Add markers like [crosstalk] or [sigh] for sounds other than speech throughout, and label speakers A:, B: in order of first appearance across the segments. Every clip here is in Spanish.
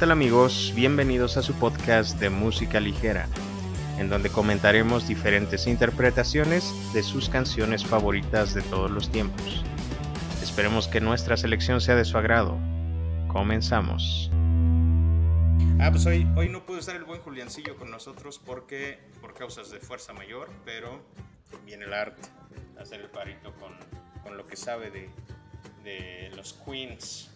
A: tal amigos? Bienvenidos a su podcast de música ligera, en donde comentaremos diferentes interpretaciones de sus canciones favoritas de todos los tiempos. Esperemos que nuestra selección sea de su agrado. Comenzamos. Ah, pues hoy, hoy no pudo estar el buen Juliancillo con nosotros porque por causas de fuerza mayor, pero viene el arte hacer el parito con, con lo que sabe de, de los Queens.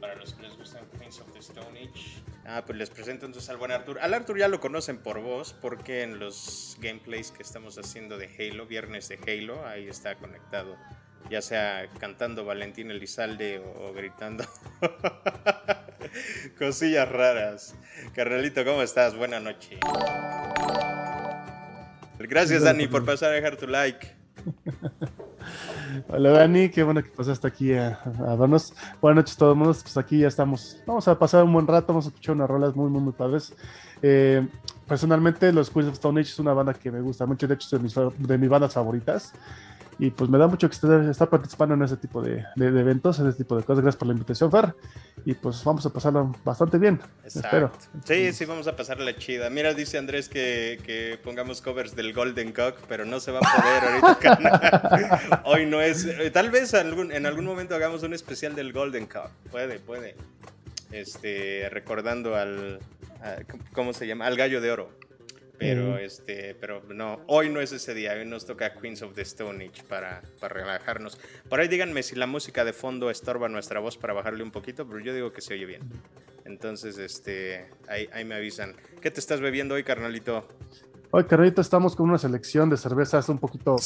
A: Para los que les gustan Queens of the Stone Age. Ah, pues les presento entonces al buen Arthur. Al Arthur ya lo conocen por voz, porque en los gameplays que estamos haciendo de Halo, viernes de Halo, ahí está conectado. Ya sea cantando Valentín Elizalde o, o gritando [laughs] cosillas raras. Carnalito, ¿cómo estás? Buena noche. Gracias, Dani, por pasar a dejar tu like. [laughs]
B: Hola Dani, qué bueno que pasaste aquí a, a vernos. Buenas noches a todos, pues aquí ya estamos. Vamos a pasar un buen rato, vamos a escuchar unas rolas muy, muy, muy padres. Eh, personalmente, los Queens of Stone Age es una banda que me gusta mucho, de hecho es de mis, de mis bandas favoritas. Y pues me da mucho que estar, estar participando en ese tipo de, de, de, eventos, en ese tipo de cosas. Gracias por la invitación, Fer. Y pues vamos a pasarlo bastante bien.
A: Exacto.
B: Espero.
A: Sí, sí, vamos a pasarla chida. Mira, dice Andrés que, que pongamos covers del Golden Cock, pero no se va a poder ahorita. [laughs] Hoy no es. Tal vez algún, en algún momento hagamos un especial del Golden Cock. Puede, puede. Este, recordando al. A, ¿Cómo se llama? Al gallo de oro. Pero, este, pero no, hoy no es ese día, hoy nos toca Queens of the Stone Age para, para relajarnos. Por ahí díganme si la música de fondo estorba nuestra voz para bajarle un poquito, pero yo digo que se oye bien. Entonces, este, ahí, ahí me avisan. ¿Qué te estás bebiendo hoy, carnalito?
B: Hoy, carnalito, estamos con una selección de cervezas un poquito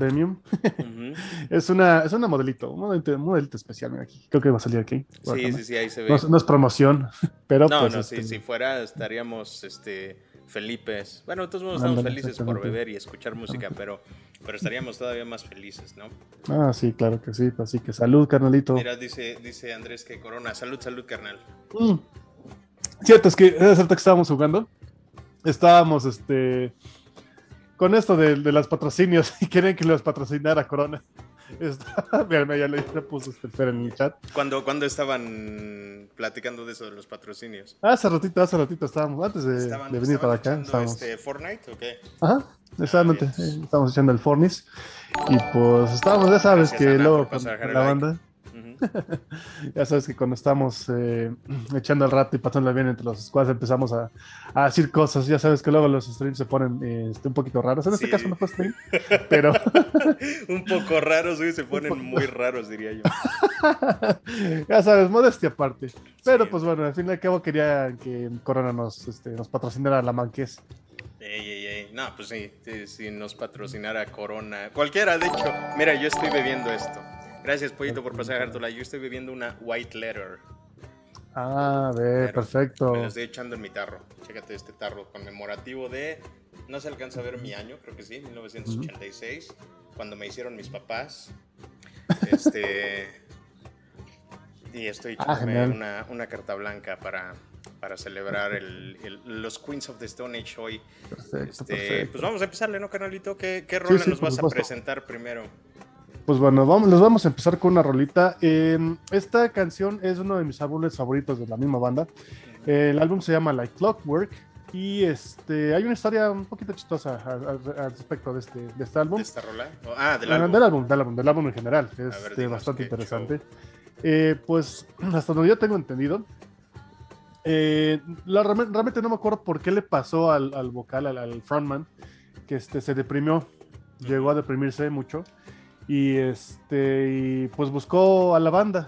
B: premium. Uh [laughs] -huh. es, una, es una modelito, un modelito, un modelito especial. Mira aquí, creo que va a salir aquí.
A: Sí, sí, sí, ahí se ve.
B: No, no es promoción, [laughs] pero.
A: No,
B: pues,
A: no,
B: este,
A: sí, si fuera estaríamos este, Felipes. Bueno, todos modos estamos felices por beber y escuchar música, pero, pero estaríamos todavía más felices, ¿no?
B: Ah, sí, claro que sí. Así que salud, carnalito.
A: Mira, dice, dice Andrés que Corona. Salud, salud, carnal.
B: Mm. Cierto, es que es cierto que estábamos jugando. Estábamos, este con esto de, de los patrocinios [laughs] y quieren que los patrocinara Corona. [laughs] Mira, ya le, este en el chat.
A: ¿Cuándo, ¿Cuándo estaban platicando de eso de los patrocinios?
B: Hace ratito, hace ratito estábamos, antes de,
A: ¿Estaban,
B: de venir para acá.
A: Estábamos... Este, ¿Fortnite o qué?
B: Ajá, exactamente. Ah, estábamos echando el Fornis. Y pues estábamos, ya sabes
A: Gracias,
B: que
A: Ana,
B: luego con, con la banda. [laughs] ya sabes que cuando estamos eh, [clears throat] echando el rato y pasándola bien entre los squads empezamos a, a, decir cosas, ya sabes que luego los streams se ponen eh, un poquito raros, en sí. este caso no fue stream, pero... [laughs]
A: un poco raros, güey, se ponen muy raros, diría yo. [laughs]
B: ya sabes, modestia aparte. Pero sí. pues bueno, al fin y al cabo quería que Corona nos, este, nos patrocinara la Manqués.
A: Ey, ey, ey. No, pues sí, si sí, nos patrocinara Corona, cualquiera, de hecho, mira, yo estoy bebiendo esto. Gracias, Pollito, por pasar a dejártela. Yo estoy bebiendo una White Letter.
B: Ah, a ver, perfecto.
A: Me la estoy echando en mi tarro. Chécate este tarro conmemorativo de. No se alcanza a ver mi año, creo que sí, 1986, uh -huh. cuando me hicieron mis papás. [laughs] Este. y estoy echándome ah, una, una, carta blanca para, para celebrar el, el, los Queens of the Stone Age hoy.
B: Perfecto,
A: este,
B: perfecto.
A: Pues vamos a empezarle, ¿no, canalito? ¿Qué, qué rola sí, sí, nos vas a presentar primero?
B: Pues bueno, vamos, les vamos a empezar con una rolita. Eh, esta canción es uno de mis álbumes favoritos de la misma banda. Eh, el álbum se llama Like Clockwork y este, hay una historia un poquito chistosa al, respecto de este, de este álbum.
A: ¿De esta rola? Ah, del
B: álbum. Del álbum, del álbum, del álbum en general. Es ver, este, bastante interesante. Eh, pues [clears throat] hasta donde yo tengo entendido, eh, la, realmente no me acuerdo por qué le pasó al, al vocal, al, al, frontman, que este, se deprimió, llegó a deprimirse mucho y este y pues buscó a la banda.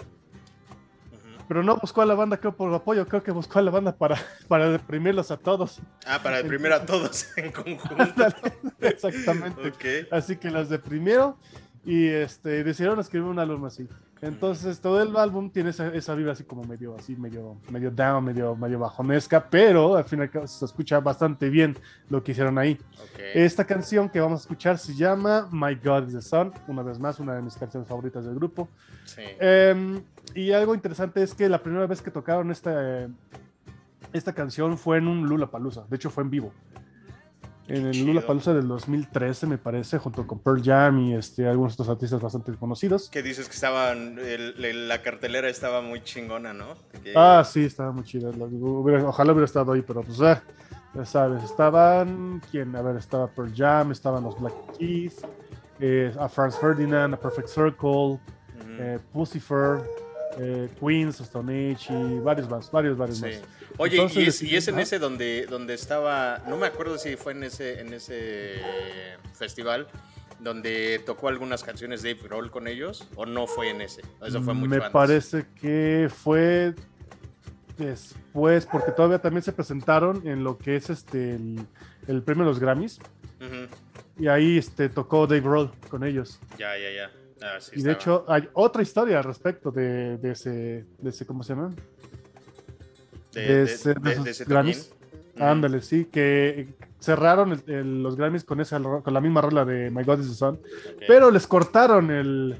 B: Pero no buscó a la banda creo por apoyo creo que buscó a la banda para, [laughs] para deprimirlos a todos.
A: Ah para deprimir a todos [laughs] en conjunto. [laughs]
B: Exactamente.
A: Okay.
B: así que los deprimieron y este decidieron escribir un álbum así entonces todo el álbum tiene esa, esa vibra así como medio así medio medio down medio medio bajonesca pero al final se escucha bastante bien lo que hicieron ahí
A: okay.
B: esta canción que vamos a escuchar se llama My God is the Sun una vez más una de mis canciones favoritas del grupo
A: sí.
B: eh, y algo interesante es que la primera vez que tocaron esta esta canción fue en un Lula Palusa de hecho fue en vivo en el Lula Palusa del 2013, me parece, junto con Pearl Jam y este, algunos otros artistas bastante conocidos.
A: Que dices que estaban, la cartelera estaba muy chingona, ¿no?
B: Ah, sí, estaba muy chida. ojalá hubiera estado ahí, pero pues, eh, ya sabes, estaban, ¿quién? A ver, estaba Pearl Jam, estaban los Black Keys, eh, a Franz Ferdinand, a Perfect Circle, eh, Pussifer, eh, Queens, Stone Age y varios más, varios, varios más.
A: Oye, y, es, en ese donde, donde estaba, no me acuerdo si fue en ese, en ese festival donde tocó algunas canciones de Dave Grohl con ellos, o no fue en ese, eso fue mucho
B: Me parece que fue después, porque todavía también se presentaron en lo que es este el, premio de los Grammys. Y ahí este, tocó Dave Grohl con ellos.
A: Ya, ya, ya. Ah,
B: y de hecho hay otra historia al respecto de, de, ese, de ese, ¿cómo se llama?
A: De, ese, Grammys.
B: Ándale, sí, que cerraron los Grammys con, esa, con la misma rola de My God is the Sun, pero les cortaron el...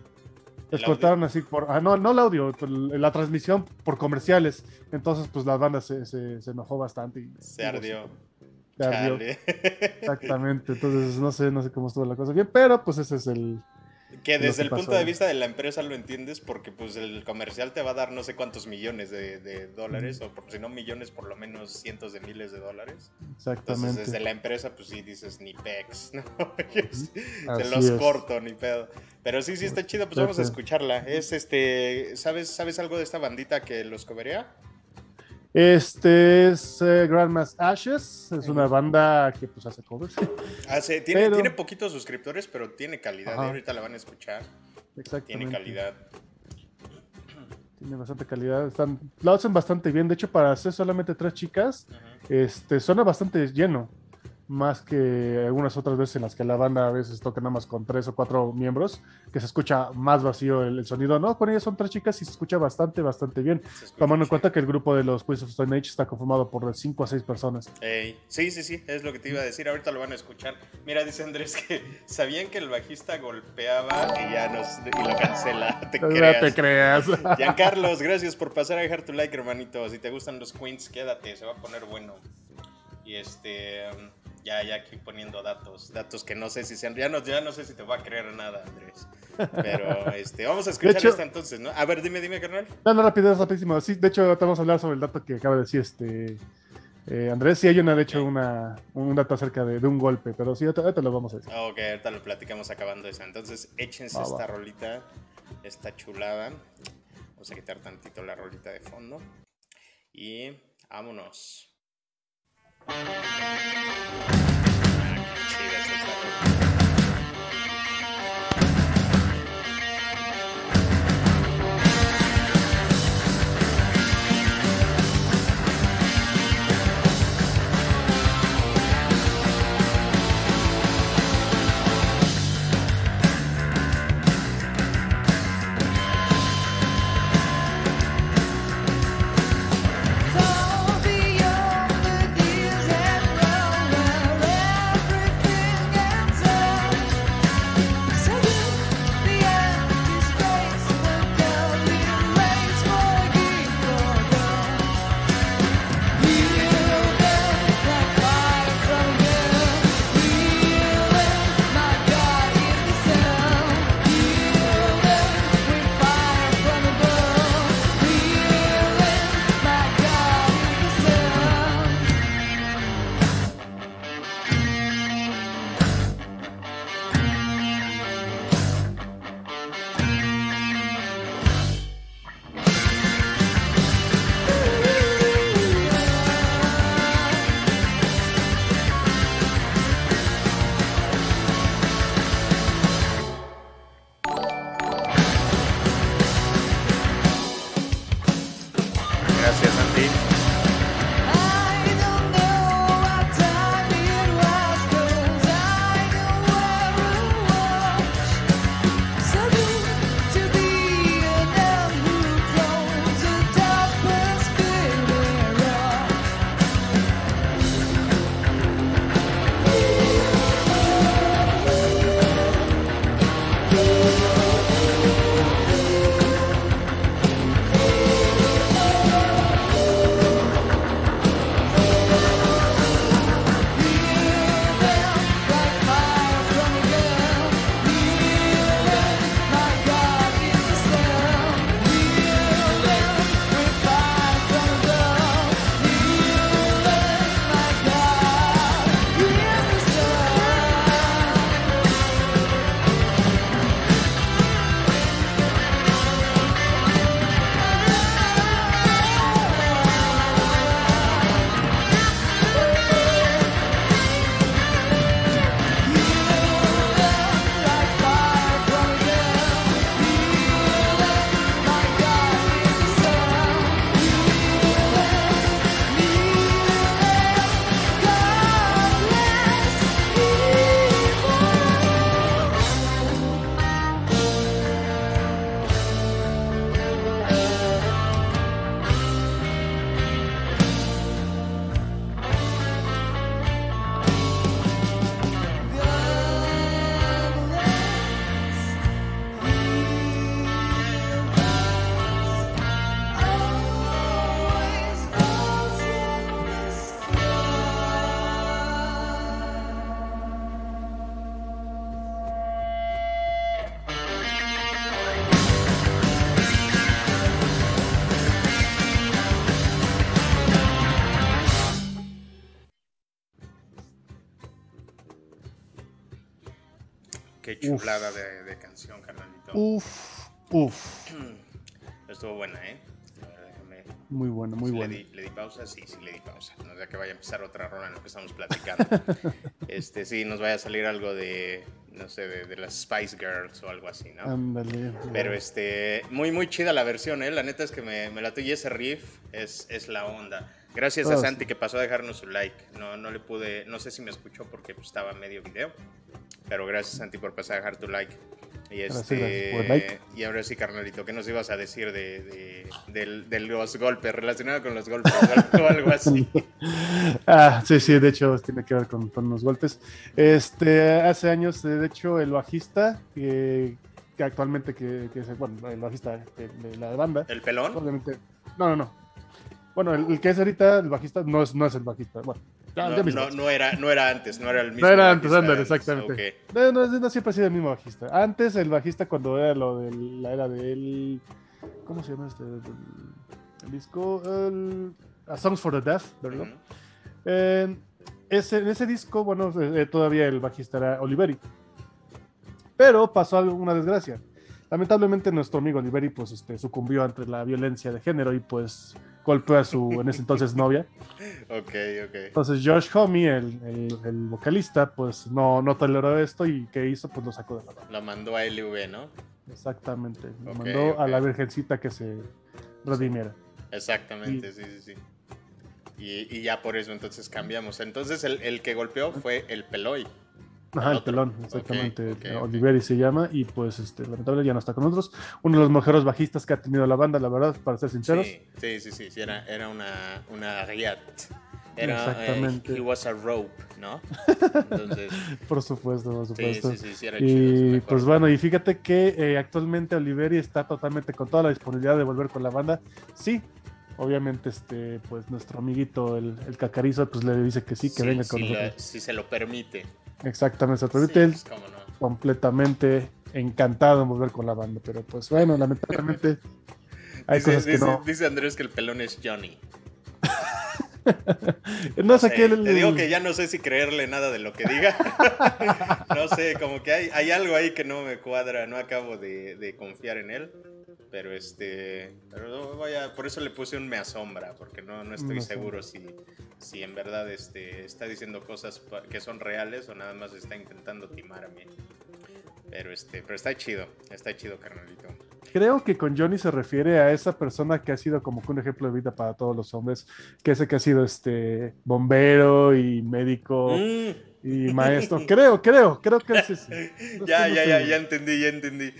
B: Les cortaron así por... Ah, no, no el audio, la transmisión por comerciales. Entonces, pues la banda se, se, enojó bastante. Y,
A: se ardió.
B: Se ardió. [laughs] Exactamente. Entonces, no sé, no sé cómo estuvo la cosa bien, pero pues ese es el,
A: que desde el punto de vista de la empresa lo entiendes porque pues el comercial te va a dar no sé cuántos millones de, dólares o por, si no millones por lo menos cientos de miles de dólares.
B: Exactamente. Entonces
A: desde la empresa pues sí dices ni pex, [laughs] ¿no? [laughs] Se los corto, ni pedo. Pero sí, sí está chido, pues vamos a escucharla. Es este, ¿sabes, ¿sabes algo de esta bandita que los coberea?
B: Este es eh, Grandma's Ashes, es una banda que pues hace covers.
A: tiene, tiene poquitos suscriptores, pero tiene calidad. ¿eh? Ahorita la van a escuchar.
B: Exactamente.
A: Tiene calidad.
B: Tiene bastante calidad. Están, la hacen bastante bien. De hecho, para hacer solamente tres chicas, este, suena bastante lleno más que algunas otras veces en las que la banda a veces toca nada más con tres o cuatro miembros, que se escucha más vacío el, sonido. No, con ellas son tres chicas y se escucha bastante, bastante bien. Tomando en cuenta que el grupo de los Queens of Stone Age está conformado por cinco a seis personas.
A: sí, sí, sí, es lo que te iba a decir. Ahorita lo van a escuchar. Mira, dice Andrés que sabían que el bajista golpeaba y ya nos y lo cancela. [laughs] Te creas.
B: te creas. [laughs]
A: Giancarlos, gracias por pasar a dejar tu like, hermanito. Si te gustan los Queens, quédate, se va a poner bueno. Y este. Ya, ya aquí poniendo datos, datos que no sé si sean, ya no, ya no sé si te va a creer nada, Andrés. Pero [laughs] este, vamos a escuchar esta entonces, ¿no? A ver, dime, dime, carnal.
B: No, no, rápido, rapidísimo. Sí, de hecho, vamos a hablar sobre el dato que acaba de decir este eh, Andrés. Sí, hay una, de hecho, una, un dato acerca de, un golpe, pero sí, ahorita, lo vamos a decir.
A: Ok, ahorita lo platicamos acabando eso. Entonces, échense esta rolita, esta chulada. Vamos a quitar tantito la rolita de fondo. Y vámonos. Back. See, that's what's. Chulada de, canción, carnalito.
B: Uf, uf.
A: Estuvo buena, ¿eh?
B: Muy buena, muy buena.
A: Le di, pausa, sí, sí le di pausa. No sea que vaya a empezar otra ronda en lo que estamos platicando. [laughs] este, sí, nos vaya a salir algo de, no sé, de, las Spice Girls o algo así, ¿no?
B: Ándale.
A: Pero este, muy, muy chida la versión, ¿eh? La neta es que me, me la tuve ese riff es, es la onda. Gracias a Santi que pasó a dejarnos su like. No, no le pude, no sé si me escuchó porque pues, estaba medio video. Pero gracias Santi por pasar a dejar tu like. Y, este, y ahora sí, carnalito, ¿qué nos ibas a decir de, de, los golpes, relacionado con los golpes o algo así? [laughs]
B: ah, sí, sí, de hecho tiene que ver con, con los golpes. Este, hace años, de hecho, el bajista, que actualmente, que, que es, bueno, el bajista de, la banda.
A: ¿El pelón?
B: Obviamente, no, no, no. Bueno, el, que es ahorita el bajista no es, no es el bajista. Bueno,
A: no, no, era, no era antes, no era el mismo.
B: No era antes, Ander, exactamente. No, no, siempre ha sido el mismo bajista. Antes el bajista cuando era lo de la era del... ¿Cómo se llama este? El, disco... A Songs for the Deaf, ¿verdad? ese, en ese disco, bueno, eh, todavía el bajista era Oliveri. Pero pasó una desgracia. Lamentablemente nuestro amigo Oliveri pues este, sucumbió ante la violencia de género y pues golpeó a su en ese entonces novia. [laughs]
A: Ok, ok.
B: Entonces Josh Homme, el, el, vocalista, pues no, no toleró esto y ¿qué hizo? Pues lo sacó de la banda.
A: Lo mandó a LV, ¿no?
B: Exactamente. Lo mandó a la virgencita que se redimiera.
A: Exactamente, sí, sí, sí. Y, y, ya por eso entonces cambiamos. Entonces el, el que golpeó fue el Peloy.
B: Ajá, el pelón, exactamente. Oliveri se llama y pues este, lamentablemente ya no está con nosotros. Uno de los mejores bajistas que ha tenido la banda, la verdad, para ser sinceros.
A: Sí, sí, sí, sí, era, era una, una riat. Era, eh, Exactamente. he was a rope, ¿no?
B: Entonces, [laughs] por supuesto, por supuesto. Sí, sí, sí, era y pues bueno, y fíjate que eh, actualmente Oliveri está totalmente con toda la disponibilidad de volver con la banda. Sí, obviamente este pues nuestro amiguito el, el cacarizo pues le dice que sí que venga con nosotros
A: si se lo permite
B: Exactamente, se permite él completamente encantado en volver con la banda, pero pues bueno, lamentablemente [laughs]
A: hay cosas que no. Dice Andrés que el pelón es Johnny. [laughs]
B: no, sé, qué
A: Te digo que ya no sé si creerle nada de lo que diga. [laughs] no sé, como que hay, hay, algo ahí que no me cuadra, no acabo de, de confiar en él. Pero este. Pero no, vaya, por eso le puse un me asombra, porque no, no estoy seguro si, si en verdad este, está diciendo cosas que son reales o nada más está intentando timar a mí. Pero este, pero está chido, está chido, carnalito.
B: Creo que con Johnny se refiere a esa persona que ha sido como que un ejemplo de vida para todos los hombres, que ese que ha sido este bombero y médico. Mm y maestro. creo, creo, creo que es [laughs] ese.
A: ya, ya, ya, ya entendí, ya entendí.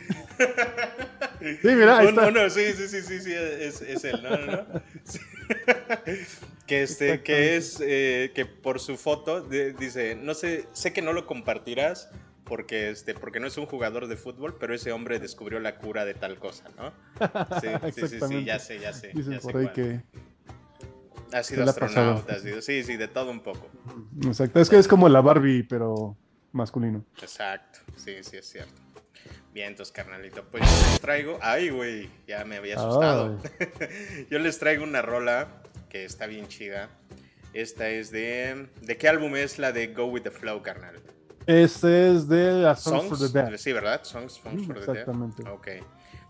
B: sí, mira, ahí está.
A: No, sí, sí, sí, sí, sí, es, es él, no, no, no. [laughs] que este, que es, eh, que por su foto dice, no sé, sé que no lo compartirás porque, este, porque no es un jugador de fútbol, pero ese hombre descubrió la cura de tal cosa, ¿no? [laughs] Sí, sí, sí, sí, ya sé, ya sé.
B: Dicen por ahí que
A: ha sido astronauta, ha sido, sí, sí, de todo un poco.
B: Exacto, es que es como la Barbie, pero masculino.
A: Exacto, sí, sí, es cierto. Bien, entonces, carnalito, pues yo les traigo. Ay, güey, ya me había asustado. [laughs] yo les traigo una rola que está bien chida. Esta es de. ¿De qué álbum es la de Go with the Flow, carnal?
B: Este es de Songs, for the Dead.
A: Sí, ¿verdad? Songs, for the Dead.
B: Exactamente.
A: Ok.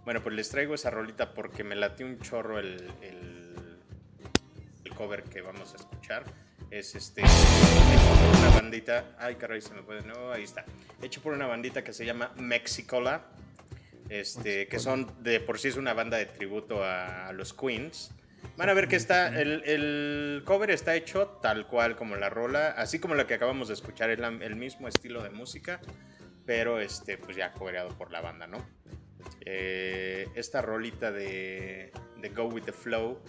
A: Bueno, pues les traigo esa rolita porque me late un chorro el cover que vamos a escuchar es este hecho por una bandita, ay caray se me puede, no, ahí está, hecho por una bandita que se llama Mexicola, este, que son de por sí es una banda de tributo a, los Queens. Van a ver que está, el, el, cover está hecho tal cual como la rola, así como la que acabamos de escuchar, es el mismo estilo de música, pero este, pues ya cobereado por la banda, ¿no? Eh, esta rolita de, de Go With The Flow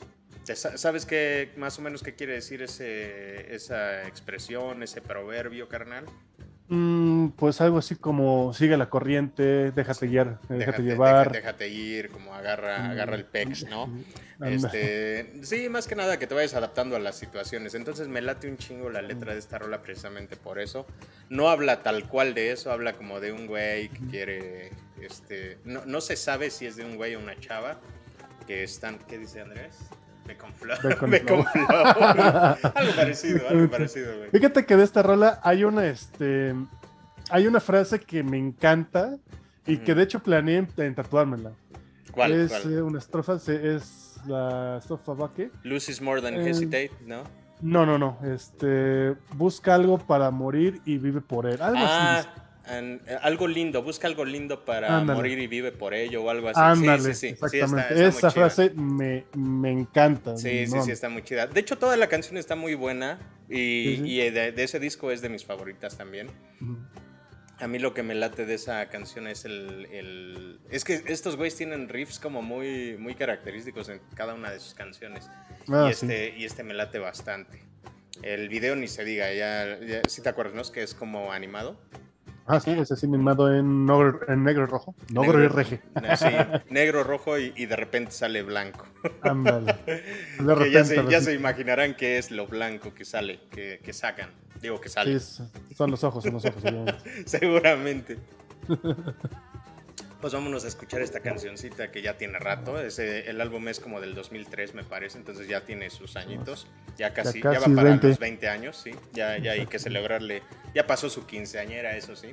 A: ¿Sabes qué más o menos qué quiere decir ese, esa expresión, ese proverbio, carnal?
B: Mm, pues algo así como sigue la corriente, déjate guiar, eh, déjate, llevar.
A: Déjate, ir, como agarra, mm, agarra el pex, ¿no? Este, sí, más que nada que te vayas adaptando a las situaciones. Entonces me late un chingo la letra de esta rola precisamente por eso. No habla tal cual de eso, habla como de un güey que quiere, este, no, no se sabe si es de un güey o una chava que están, ¿qué dice Andrés? Me confló. Me confló. algo parecido, [laughs] algo parecido, güey.
B: Fíjate que de esta rola hay una, este. hay una frase que me encanta y que de hecho planeé en, tatuármela.
C: ¿Cuál?
B: Es eh, una estrofa, es la estrofa Baque.
C: Lose is more than hesitate, ¿no?
B: No, no, no. Este, busca algo para morir y vive por él. Algo
C: ah, algo lindo, busca algo lindo para morir y vive por ello o algo así.
B: Ándale, sí, sí, sí. Exactamente. Esa frase me, encanta.
C: Sí, sí, sí, está muy chida. De hecho, toda la canción está muy buena y, de, ese disco es de mis favoritas también. A mí lo que me late de esa canción es el, Es que estos güeyes tienen riffs como muy, muy característicos en cada una de sus canciones. Ah, y, este, y este me late bastante. El video ni se diga, ya, si te acuerdas, ¿no? Es que es como animado.
B: Ah, sí, es así animado en, en negro y rojo. Negro, y reje.
C: Sí, negro, rojo y, de repente sale blanco. Ándale. [laughs] ya, se, ya se, imaginarán qué es lo blanco que sale, que, que sacan. Digo que sale.
B: Sí, son los ojos, son los ojos. [laughs]
C: Seguramente. [laughs] Pues vámonos a escuchar esta cancioncita que ya tiene rato. Ese, el álbum es como del 2003, me parece, entonces ya tiene sus añitos. Ya casi, ya, va para 20. los 20 años, sí. Ya, ya hay que celebrarle. Ya pasó su quinceañera, eso sí.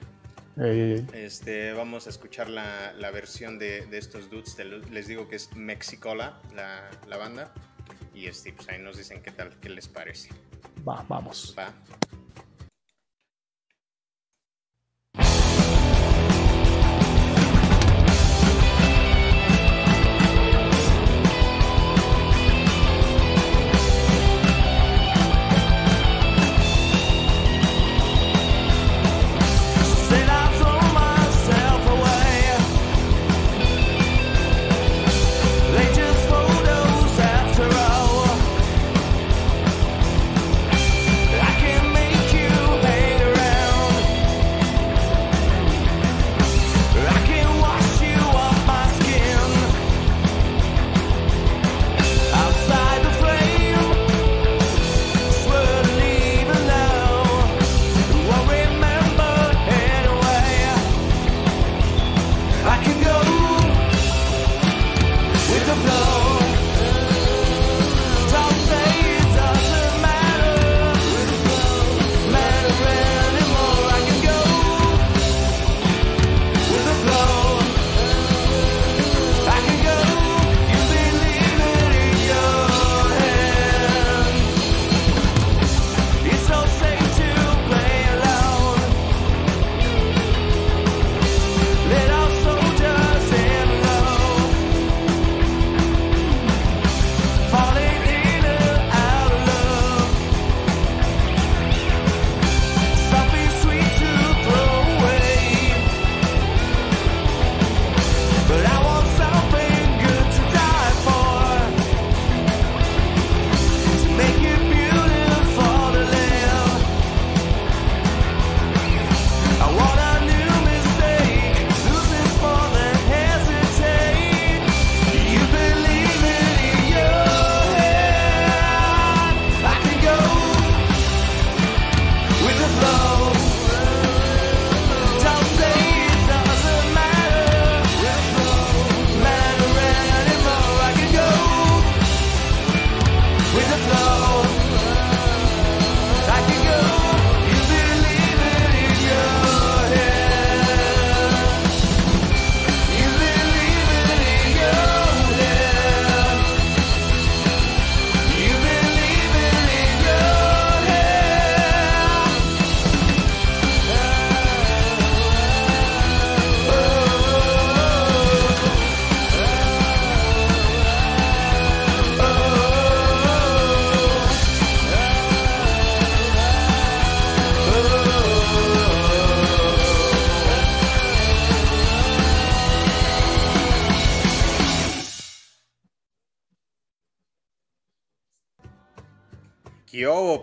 C: Este, vamos a escuchar la, la versión de, de, estos dudes. Les digo que es Mexicola, la, la banda. Y este, pues ahí nos dicen qué tal, qué les parece.
B: Va, vamos.
C: Va.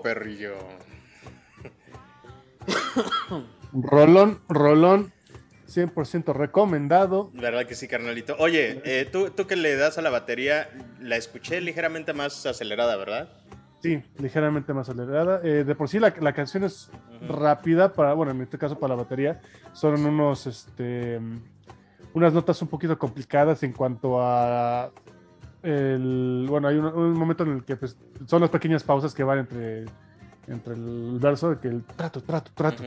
C: Perrillo?
B: Rolón, Rolón, 100% recomendado.
C: ¿Verdad que sí, carnalito? Oye, eh, ¿tú, tú que le das a la batería, la escuché ligeramente más acelerada, ¿verdad?
B: Sí, ligeramente más acelerada. Eh, de por sí la, canción es rápida para, bueno, en este caso para la batería, son unos, este, unas notas un poquito complicadas en cuanto a el, bueno, hay un, momento en el que pues, son las pequeñas pausas que van entre, entre el verso de que el trato, trato, trato.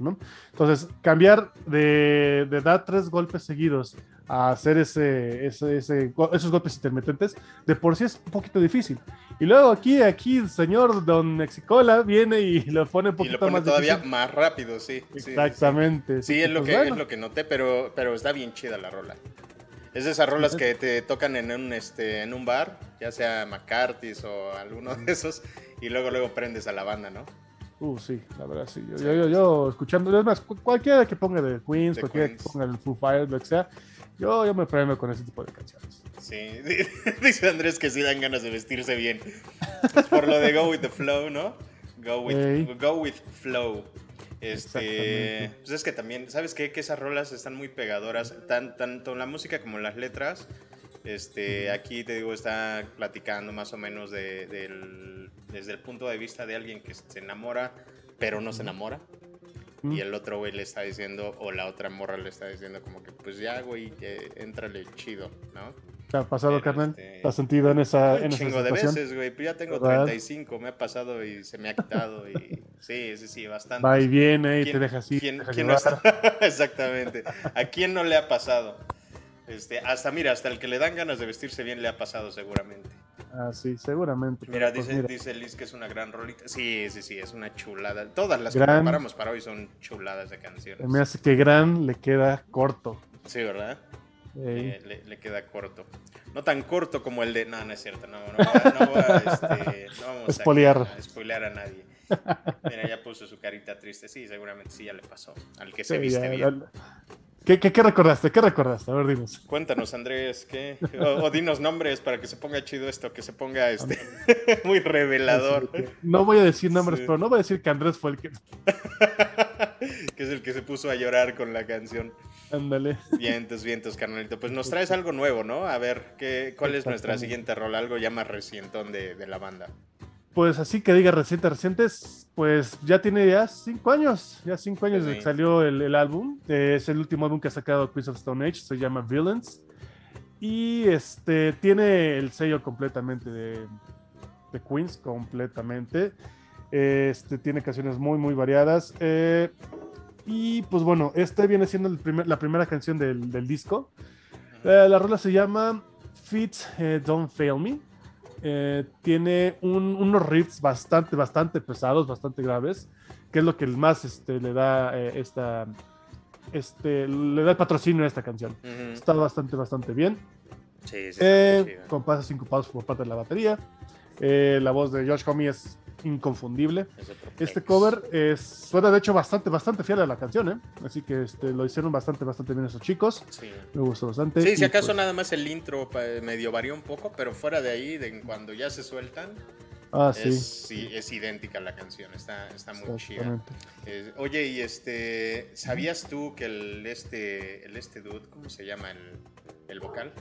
B: ¿no? Entonces, cambiar de, de dar tres golpes seguidos a hacer ese, ese, esos golpes intermitentes, de por sí es un poquito difícil. Y luego aquí, aquí el señor Don Mexicola viene y [laughs] lo pone un poquito y lo pone
A: todavía más rápido, sí.
B: Exactamente.
A: Sí, es, lo pues que, es lo que noté, pero, pero está bien chida la rola. Es de esas rolas que te tocan en un, este, en un bar, ya sea McCarthy's o alguno de esos, y luego luego prendes a la banda, ¿no?
B: Uh, sí, la verdad, sí. Yo, yo, yo, escuchando, es más, cualquiera que ponga de Queens, cualquiera que ponga el Foo Fighters, lo que sea, yo, yo me prendo con ese tipo de canciones.
A: Sí, [laughs] dice Andrés que sí dan ganas de vestirse bien. por lo de Go with the Flow, ¿no? Go with, go with Flow. Este, pues es que también, ¿sabes qué? Que esas rolas están muy pegadoras, tan, tanto la música como las letras. Este, aquí te digo, está platicando más o menos de, desde el punto de vista de alguien que se enamora, pero no se enamora. Y el otro güey le está diciendo, o la otra morra le está diciendo, como que, pues ya, güey, que entrale chido, ¿no?
B: ¿Te ha pasado, carnal? ¿Te has sentido en esa
A: Un chingo de veces, güey. Pues ya tengo 35, me ha pasado y se me ha quitado. Y [laughs] sí, sí, sí, bastante.
B: Va y viene y te deja así.
A: ¿quién, no está? [laughs] Exactamente. ¿A quién no le ha pasado? Este, hasta, mira, hasta el que le dan ganas de vestirse bien le ha pasado seguramente.
B: Ah, sí, seguramente.
A: Mira, pues dice, dice Liz que es una gran rolita. Sí, sí, sí, es una chulada. Todas las que preparamos para hoy son chuladas de canciones.
B: Me hace que gran le queda corto.
A: Sí, ¿verdad? Eh, le, queda corto. No tan corto como el de. No, no es cierto. No, no, no, [laughs] este, no vamos a, spoilear a nadie. Mira, ya puso su carita triste. Sí, seguramente sí ya le pasó. Al que se viste bien.
B: ¿Qué, qué, recordaste? ¿Qué recordaste? A ver, dinos.
A: Cuéntanos, Andrés, ¿qué? O, dinos nombres para que se ponga chido esto, que se ponga este [laughs] muy revelador.
B: No voy a decir nombres, pero no voy a decir que Andrés fue el que. [laughs]
A: que es el que se puso a llorar con la canción.
B: Ándale.
A: Vientos, vientos, carnalito. Pues nos traes algo nuevo, ¿no? A ver, ¿qué, ¿cuál es nuestra siguiente rol? Algo ya más recientón de, de la banda.
B: Pues así que diga reciente, recientes, pues ya tiene ya cinco años, ya cinco años de que salió el, álbum. es el último álbum que ha sacado Queens of Stone Age, se llama Villains. Y este tiene el sello completamente de, de Queens, completamente. Este tiene canciones muy, muy variadas. Eh, y pues bueno, este viene siendo la primera canción del, disco. Eh, la rola se llama Feet eh, Don't Fail Me. Eh, tiene unos riffs bastante, bastante pesados, bastante graves, que es lo que más este, le da esta, este, le da el patrocinio a esta canción. Está bastante, bastante bien.
A: Sí, sí,
B: con pasos sincopados por parte de la batería. la voz de Josh Homme es inconfundible. Este cover es, suena de hecho bastante, bastante fiel a la canción, ¿eh? Así que este, lo hicieron bastante, bastante bien esos chicos. Me gustó bastante.
A: Sí, si acaso pues nada más el intro medio varió un poco, pero fuera de ahí, de cuando ya se sueltan,
B: Ah,
A: es, sí. es idéntica la canción, está, está muy chida. oye, y este, ¿sabías tú que el este, el este dude, ¿cómo se llama el, el vocal?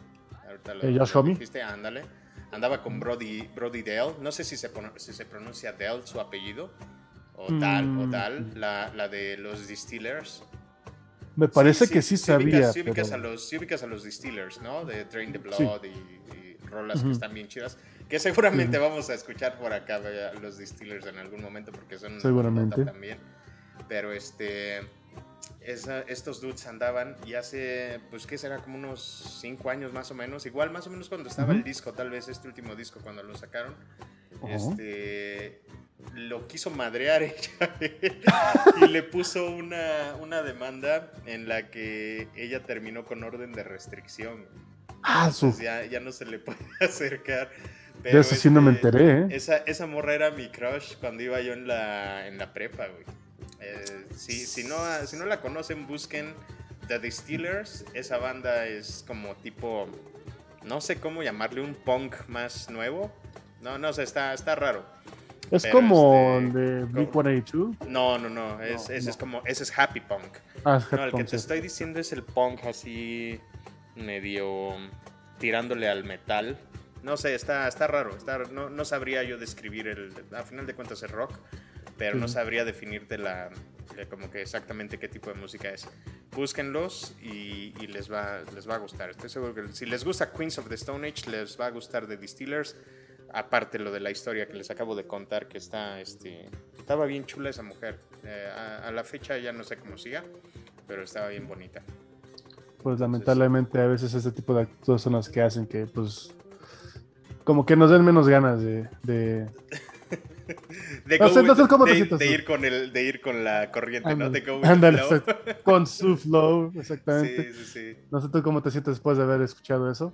B: Ahorita lo, eh,
A: ándale andaba con Brody, Brody Dale, no sé si se, si se pronuncia Dale su apellido, o tal o mm. Dal, la, la, de los Distillers.
B: Me parece que sí, sabía.
A: Si ubicas, a los, ubicas a los Distillers, ¿no? De Drain the Blood y, rolas que están bien chidas. Que seguramente vamos a escuchar por acá los Distillers en algún momento porque son
B: seguramente
A: también. Pero este estos dudes andaban y hace, pues, ¿qué será? Como unos 5 años más o menos. Igual, más o menos cuando estaba el disco, tal vez este último disco cuando lo sacaron. Este lo quiso madrear [laughs] ella y le puso una, una demanda en la que ella terminó con orden de restricción.
B: Ah,
A: ya, ya no se le [laughs] puede acercar.
B: Pero eso sí no me este, enteré, ¿eh?
A: Esa, esa morra era mi crush cuando iba yo en la, en la prepa, güey. Eh, si, si, no, si no la conocen, busquen The Distillers. Esa banda es como tipo, no sé cómo llamarle, un punk más nuevo. No, no sé, está, está raro.
B: Es como este, de Blink 182.
A: No, no, no, es, ese es como, ese es happy punk.
B: Ah,
A: no, el que te estoy diciendo es el punk así medio tirándole al metal. No sé, está, está raro. no, no, sabría yo describir el. A final de cuentas es rock pero no sabría definirte la, como que exactamente qué tipo de música es. Búsquenlos y, les, va, les va a gustar. Estoy seguro que si les gusta Queens of the Stone Age, les va a gustar The Distillers. aparte lo de la historia que les acabo de contar, que está, este, estaba bien chula esa mujer. Eh, a, la fecha ya no sé cómo siga, pero estaba bien bonita.
B: Pues lamentablemente a veces ese tipo de actos son los que hacen que, pues, como que nos den menos ganas de... de...
A: de, ir con el, de ir con la corriente, ¿no? De
B: flow. con su flow, exactamente. Sí, sí, sí. No sé tú cómo te sientes después de haber escuchado eso.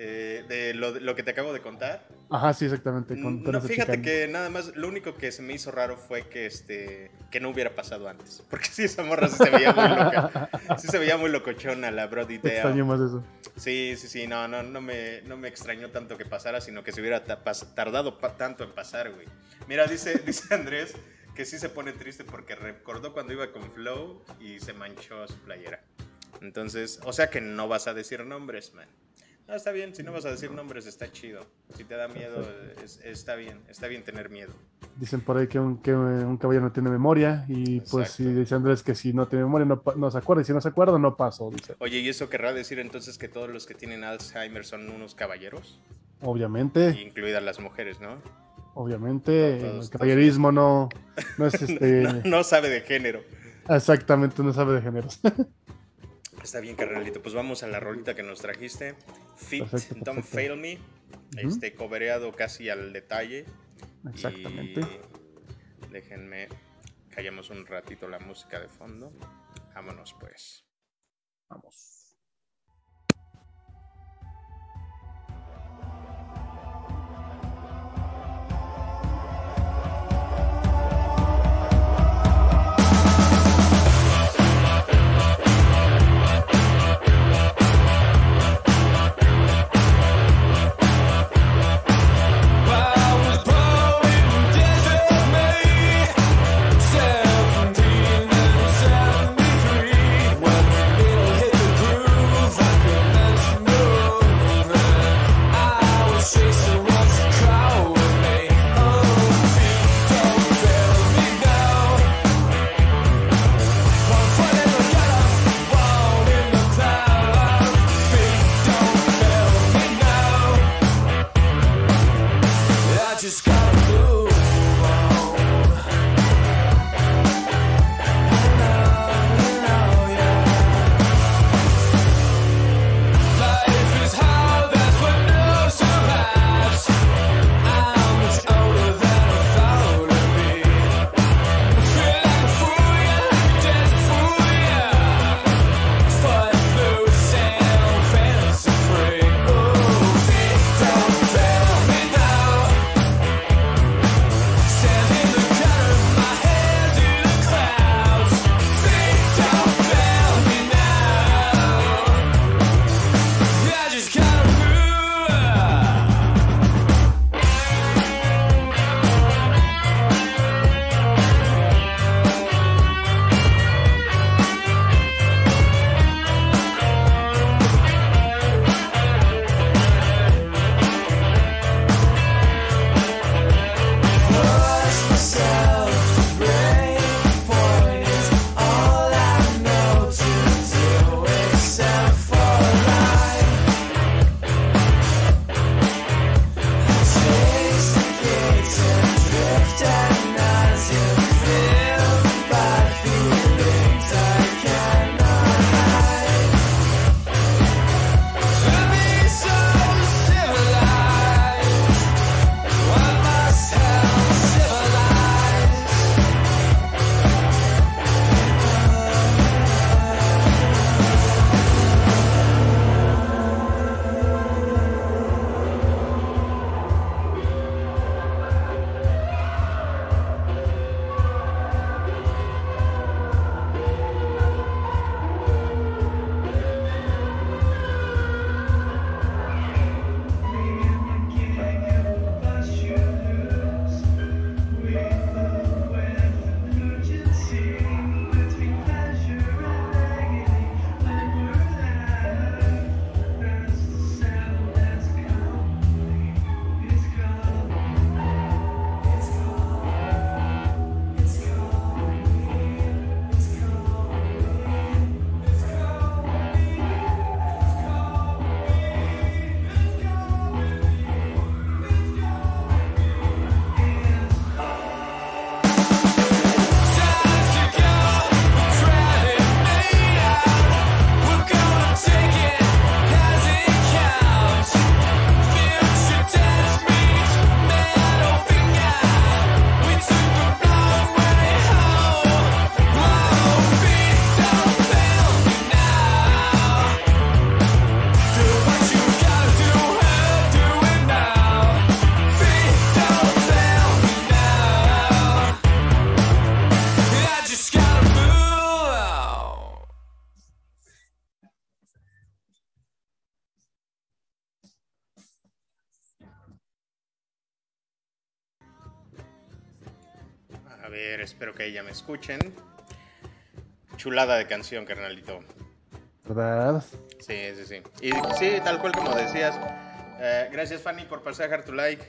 A: Eh, de, lo, que te acabo de contar.
B: Ajá, sí, exactamente.
A: no, fíjate que nada más, lo único que se me hizo raro fue que este que no hubiera pasado antes. [laughs] Porque sí, esa morra sí se veía muy loca. Sí se veía muy locochona la Brody
B: Extraño más eso.
A: Sí, sí, sí, no, no, no me, no me extrañó tanto que pasara, sino que se hubiera tardado tanto en pasar, güey. Mira, dice, [laughs] dice Andrés que sí se pone triste porque recordó cuando iba con Flow y se manchó su playera. Entonces, o sea que no vas a decir nombres, man. No, está bien, si no vas a decir nombres, está chido. Si te da miedo, está bien, está bien tener miedo.
B: Dicen por ahí que un, que un caballero no tiene memoria y pues si dice Andrés que si no tiene memoria no, no, se acuerda y si no se acuerda no pasó, dice.
A: Oye, ¿y eso querrá decir entonces que todos los que tienen Alzheimer son unos caballeros?
B: Obviamente.
A: Incluidas las mujeres, ¿no?
B: Obviamente, el caballerismo no, no es [laughs] este...
A: no sabe de género.
B: Exactamente, no sabe de género. [laughs]
A: Está bien, carnalito. Pues vamos a la rolita que nos trajiste. Fit, Don't Fail Me. Este, cobereado casi al detalle.
B: Exactamente.
A: déjenme, callamos un ratito la música de fondo. Vámonos pues.
B: Vamos.
A: Espero que ella me escuchen. Chulada de canción, carnalito.
B: ¿Verdad?
A: Sí, sí, sí. Y sí, tal cual como decías. Eh, gracias, Fanny, por pasar a dejar tu like.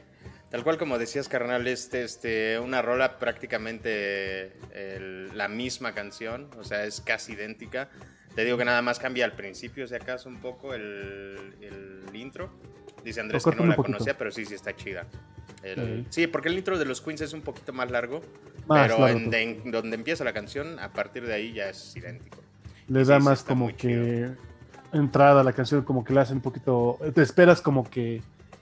A: Tal cual como decías, carnal, este, este, una rola prácticamente la misma canción, o sea, es casi idéntica. Te digo que nada más cambia al principio, si acaso, un poco el, el intro. Dice Andrés que no la conocía, pero sí, sí está chida. Sí, porque el intro de los Queens es un poquito más largo, pero en, donde empieza la canción, a partir de ahí ya es idéntico.
B: Le da más como que entrada a la canción, como que le hace un poquito. Te esperas como que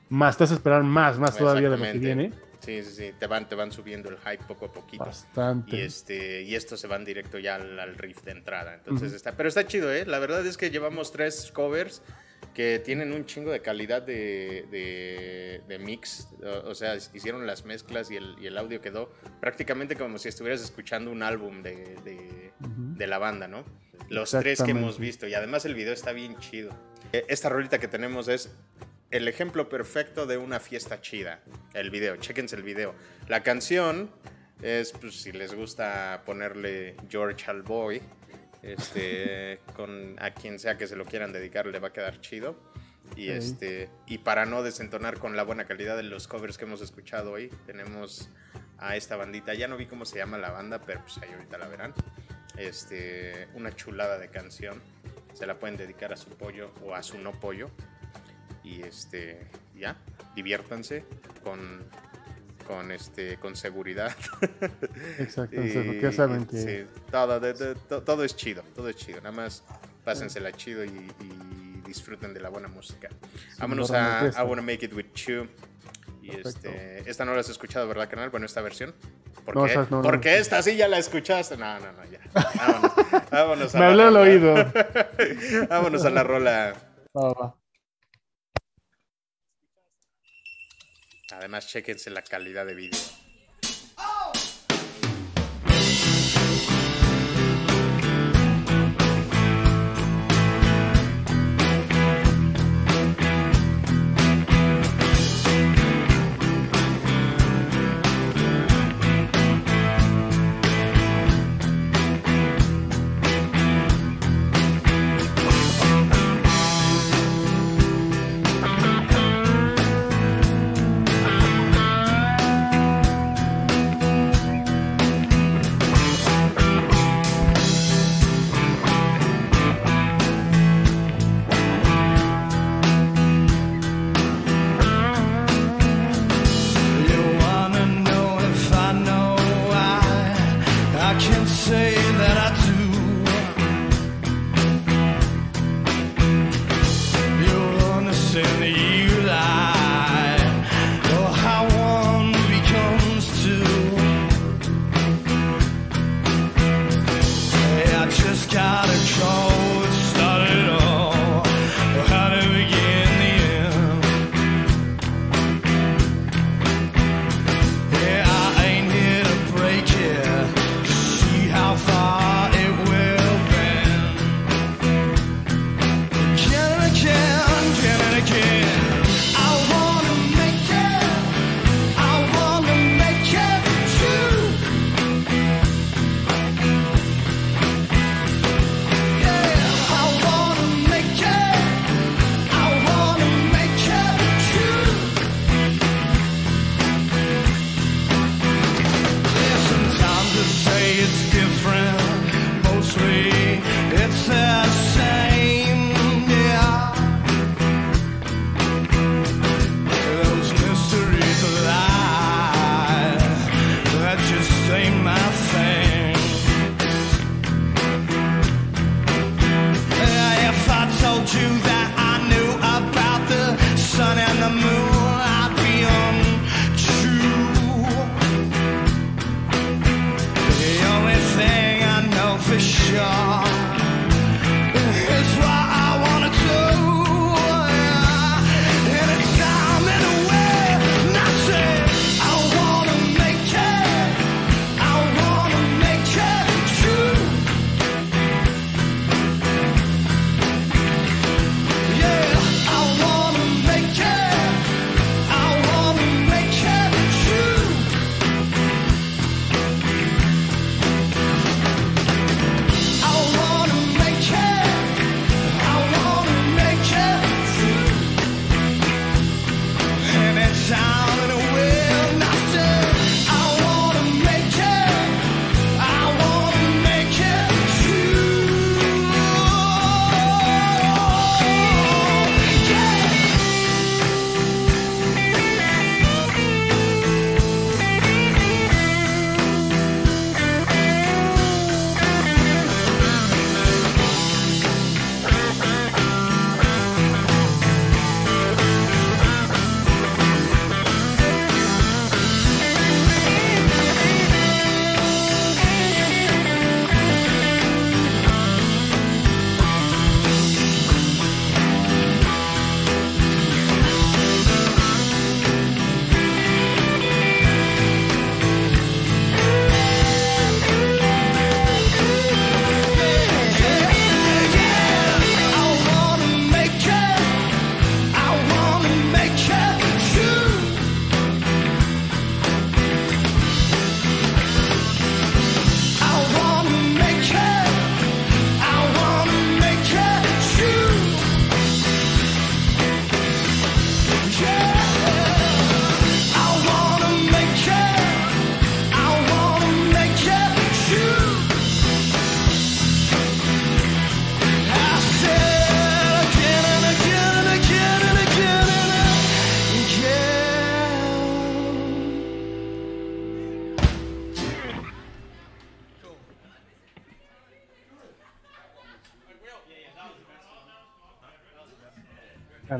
B: más, te hace esperar más, más todavía de lo que viene.
A: Sí, sí, sí, te van, te van subiendo el hype poco a poquito.
B: Bastante.
A: Y, este, y estos se van directo ya al, riff de entrada. Entonces está, pero está chido, ¿eh? La verdad es que llevamos tres covers que tienen un chingo de calidad de, de, mix. O, sea, hicieron las mezclas y el, y el, audio quedó prácticamente como si estuvieras escuchando un álbum de, de la banda, ¿no? Los tres que hemos visto. Y además el video está bien chido. E, esta rolita que tenemos es el ejemplo perfecto de una fiesta chida. El video, chequense el video. La canción es, pues, si les gusta ponerle George al boy, este, [laughs] con a quien sea que se lo quieran dedicar le va a quedar chido. Y, este, y para no desentonar con la buena calidad de los covers que hemos escuchado hoy, tenemos a esta bandita. Ya no vi cómo se llama la banda, pero pues ahí ahorita la verán. Este, una chulada de canción. Se la pueden dedicar a su pollo o a su no pollo y este ya diviértanse con con este con seguridad [laughs]
B: exacto porque saben que
A: sí, todo, todo, es chido todo es chido nada más pásensela chido y, disfruten de la buena música vámonos a I Wanna Make It With You y este, esta no la has escuchado, ¿verdad, canal? Bueno, esta versión. ¿Por qué? Porque esta sí ya la escuchaste. No, no, no, ya. [laughs] Vámonos, vámonos
B: a Me habló el oído. [laughs]
A: vámonos a la rola. va. Además, chequense la calidad de vídeo.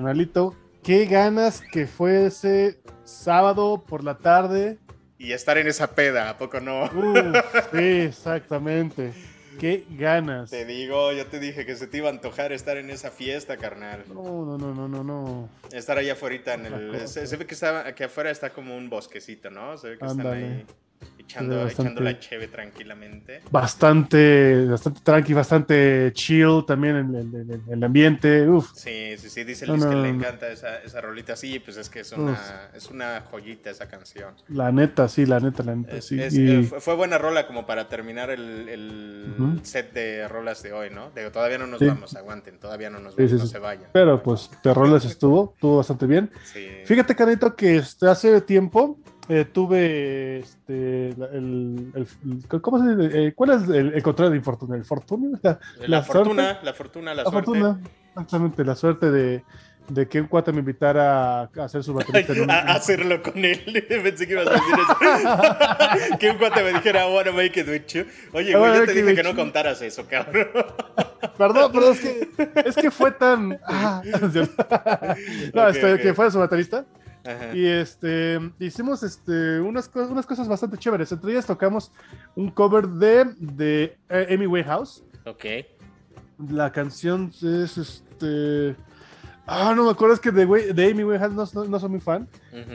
B: Carnalito, qué ganas que fuese sábado por la tarde.
A: Y estar en esa peda, ¿a poco no?
B: sí, exactamente. Qué ganas.
A: Te digo, yo te dije que se te iba a antojar estar en esa fiesta, carnal.
B: No, no, no, no, no, no.
A: Estar allá afuera en el. Se, ve que, está, que afuera está como un bosquecito, ¿no? Se ve que están ahí echando, la cheve tranquilamente.
B: Bastante, bastante tranqui, bastante chill también en, el ambiente. Uf.
A: Sí, sí, sí, dice Luis que le encanta esa, esa rolita. Sí, pues es que es una, es una joyita esa canción.
B: La neta, sí, la neta, la neta, sí.
A: Eh, fue buena rola como para terminar el, el set de rolas de hoy, ¿no? Digo, todavía no nos vamos, aguanten, todavía no nos vamos, no se vayan.
B: Pero pues de rolas estuvo, estuvo bastante bien. Fíjate, Canito, que este, hace tiempo eh, tuve este, el, el, ¿cómo se dice? Eh, ¿Cuál es el, contrario de infortuna? ¿El [laughs] fortuna?
A: La, fortuna, la fortuna, la, suerte. Fortuna,
B: exactamente, la suerte de, de que un cuate me invitara a hacer su baterista. [laughs]
A: a, hacerlo con él. [laughs] Pensé que ibas a decir eso. que un cuate me dijera, bueno, make it with you. Oye, güey, yo te dije que no contaras eso, cabrón.
B: Perdón, pero es que, es que fue tan. Ah, no, este, que fue su baterista. Y este hicimos este, unas, unas cosas bastante chéveres. Entre ellas tocamos un cover de, de eh, Amy Winehouse.
A: Ok.
B: La canción es este. Ah, no me acuerdo, es que de, de Amy Winehouse no, no, soy muy fan.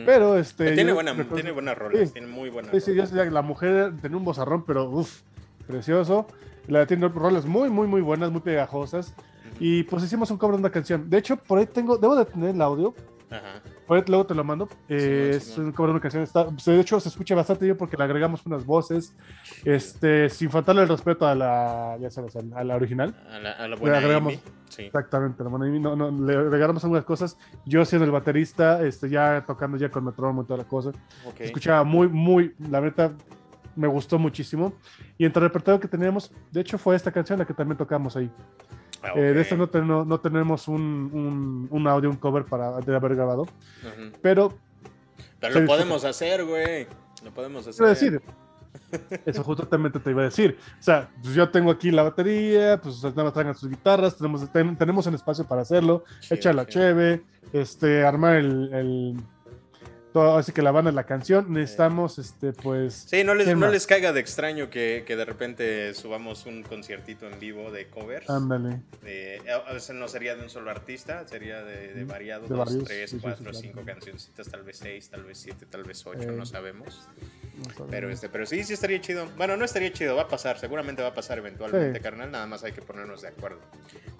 B: Pero este.
A: Tiene, buena, tiene buenas rolas, tiene muy buenas
B: sí, sí, la mujer tenía un bozarrón, pero uff, precioso. La tiene rolas muy, muy, muy buenas, muy pegajosas. Y pues hicimos un cover de una canción. De hecho, por ahí tengo, debo de tener el audio. Ajá luego te lo mando. Eh, es un una canción. Está, de hecho, se escucha bastante bien porque le agregamos unas voces. Este, sin faltarle el respeto a la, ya sabes, a la original.
A: A la, a la buena le agregamos,
B: sí. Exactamente, la buena no, no, le agregamos algunas cosas. Yo siendo el baterista, este, ya tocando ya con metrónomo y toda la cosa. Se escuchaba muy, muy, la neta, me gustó muchísimo. Y entre el repertorio que teníamos, de hecho, fue esta canción la que también tocamos ahí. Ah, eh, de esto no, no, tenemos un, un, audio, un cover para de haber grabado. Pero.
A: Pero lo podemos hacer, güey. Lo podemos hacer.
B: decir. Eso justamente te iba a decir. O sea, pues yo tengo aquí la batería, pues nada más traigan sus guitarras, tenemos, tenemos el espacio para hacerlo, echar la cheve, este, armar el así que la banda la canción, necesitamos, este, pues...
A: Sí, no les, no les caiga de extraño que, que, de repente subamos un conciertito en vivo de covers.
B: Ándale.
A: a veces no sería de un solo artista, sería de, de variado, dos, tres, cuatro, cinco cancioncitas, tal vez seis, tal vez siete, tal vez ocho, no sabemos. Pero, este, pero sí, sí estaría chido. Bueno, no estaría chido, va a pasar, seguramente va a pasar eventualmente, carnal, nada más hay que ponernos de acuerdo.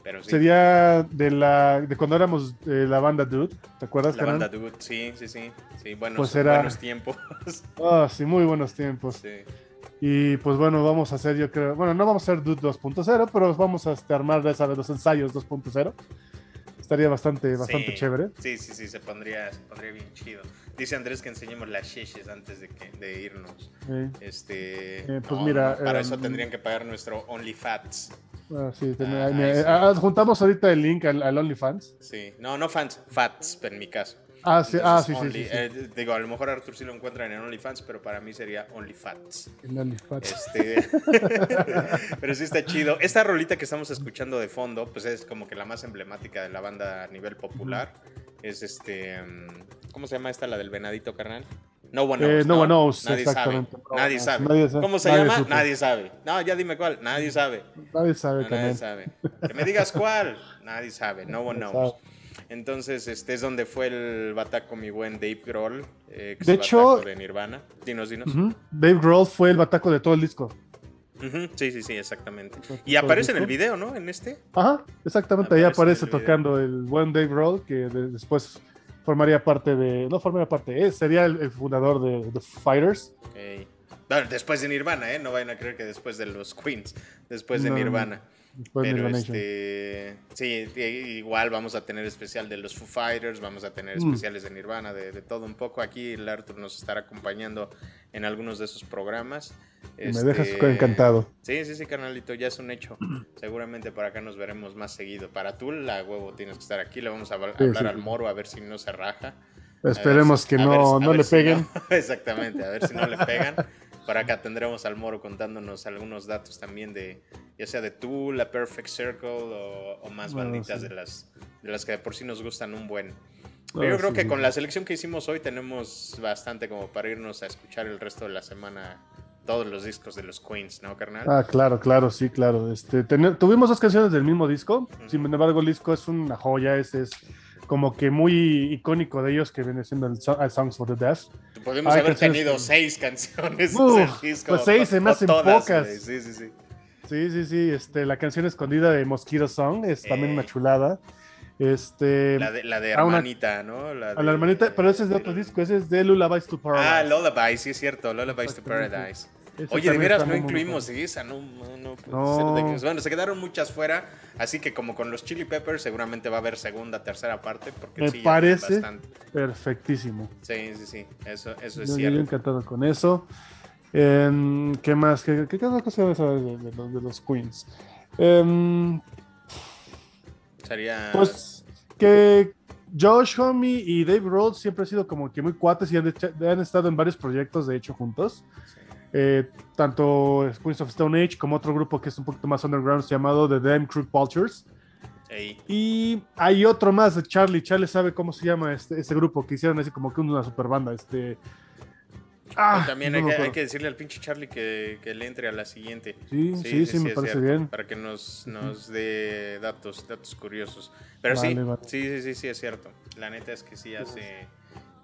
A: Pero
B: Sería de la de cuando éramos eh, la banda Dude, ¿te acuerdas?
A: La banda Dude, sí, sí, sí, sí, buenos, pues era... buenos tiempos. [laughs]
B: Ah, sí, muy buenos tiempos. Sí. Y pues bueno, vamos a hacer, yo creo, bueno, no vamos a hacer Dude 2.0, pero vamos a este, armar de los ensayos 2.0. Estaría bastante, bastante chévere.
A: Sí, sí, sí, se pondría, se pondría bien chido. Dice Andrés que enseñemos las sheshes antes de, que, de irnos. Este,
B: eh, pues mira,
A: para eso em, tendrían que pagar nuestro OnlyFats.
B: Ah, sí, ah, ah, juntamos ahorita el link al, al, OnlyFans.
A: Sí, no, no fans, fats, en mi caso.
B: Ah, sí, ah, sí, sí,
A: eh, digo, a lo mejor Arthur sí lo encuentra en OnlyFans, pero para mí sería OnlyFats.
B: En OnlyFans.
A: Este... [laughs] pero sí está chido. Esta rolita que estamos escuchando de fondo, pues es como que la más emblemática de la banda a nivel popular. Es este. Mm, ¿Cómo se llama esta, la del venadito, carnal? No one knows.
B: Eh, no, one knows,
A: nadie Sabe. Nadie sabe. ¿Cómo se llama? Nadie sabe. No, ya dime cuál. Nadie sabe.
B: Nadie sabe.
A: nadie sabe. Que me digas cuál. Nadie sabe. No one knows. Entonces, este es donde fue el bataco mi buen Dave Grohl.
B: Eh, de hecho,
A: de Nirvana. Dinos, dinos.
B: Dave Grohl fue el bataco de todo el disco.
A: Sí, sí, sí, exactamente. Y aparece en el video, ¿no? En este.
B: Ajá, exactamente. Ahí aparece tocando el buen Dave Grohl, que después formaría parte de. No formaría parte, eh, sería el, fundador de The Fighters.
A: después de Nirvana, ¿eh? No vayan a creer que después de los Queens, después de Nirvana. Pero este, sí, igual vamos a tener especial de los Foo Fighters, vamos a tener mm. especiales de Nirvana, de, todo un poco. Aquí el Arthur nos estará acompañando en algunos de esos programas.
B: Me dejas este, encantado.
A: Sí, sí, sí, carnalito, ya es un hecho. [clears throat] Seguramente para acá nos veremos más seguido. Para tú, la huevo, tienes que estar aquí. Le vamos a hablar al moro a ver si no se raja.
B: Esperemos que no, no le peguen. [laughs]
A: exactamente, a ver si no le pegan. [laughs] Para acá tendremos al Moro contándonos algunos datos también de, ya sea de Tool, la Perfect Circle o, más banditas de las de las que de por sí nos gustan un buen. Pero yo ah, creo que con la selección que hicimos hoy tenemos bastante como para irnos a escuchar el resto de la semana todos los discos de los Queens, ¿no, carnal?
B: Ah, claro, claro, sí, claro. Este, tuvimos dos canciones del mismo disco, sin embargo el disco es una joya, ese es como que muy icónico de ellos que viene siendo el, Songs for the Deaf.
A: Podemos haber tenido seis canciones del
B: disco. Pues seis se me hacen pocas. Sí, sí, sí. Sí, sí, sí. Este, la canción escondida de Mosquito Song es también una eh. chulada. Este,
A: la de, la de hermanita, ¿no?
B: La, de, la hermanita, pero ese es de otro disco, ese es de Lullabies to Paradise.
A: Ah, Lullabies, sí es cierto, Lullabies to Paradise. Oye, de veras no incluimos esa, no, no, no, Bueno, se quedaron muchas fuera, así que como con los Chili Peppers seguramente va a haber segunda, tercera parte, porque
B: Me parece perfectísimo.
A: Sí, sí, sí, eso, eso es
B: yo,
A: cierto.
B: Yo encantado con eso. Eh, ¿Qué más? ¿Qué, qué, cosa sabes de, de, de, los Queens? Eh,
A: Sería...
B: Pues que Josh Homme y Dave Rhodes siempre han sido como que muy cuates y han, han estado en varios proyectos, de hecho, juntos. Eh, tanto Queens of Stone Age como otro grupo que es un poquito más underground llamado The Damn Crew Vultures. Y hay otro más de Charlie. Charlie sabe cómo se llama este, este grupo que hicieron así como que una super banda. Este,
A: Ah, también hay, que, decirle al pinche Charlie que, le entre a la siguiente.
B: Sí, sí, sí, me parece bien.
A: Para que nos, nos dé datos, datos curiosos. Pero sí, sí, sí, sí, sí, es cierto. La neta es que sí hace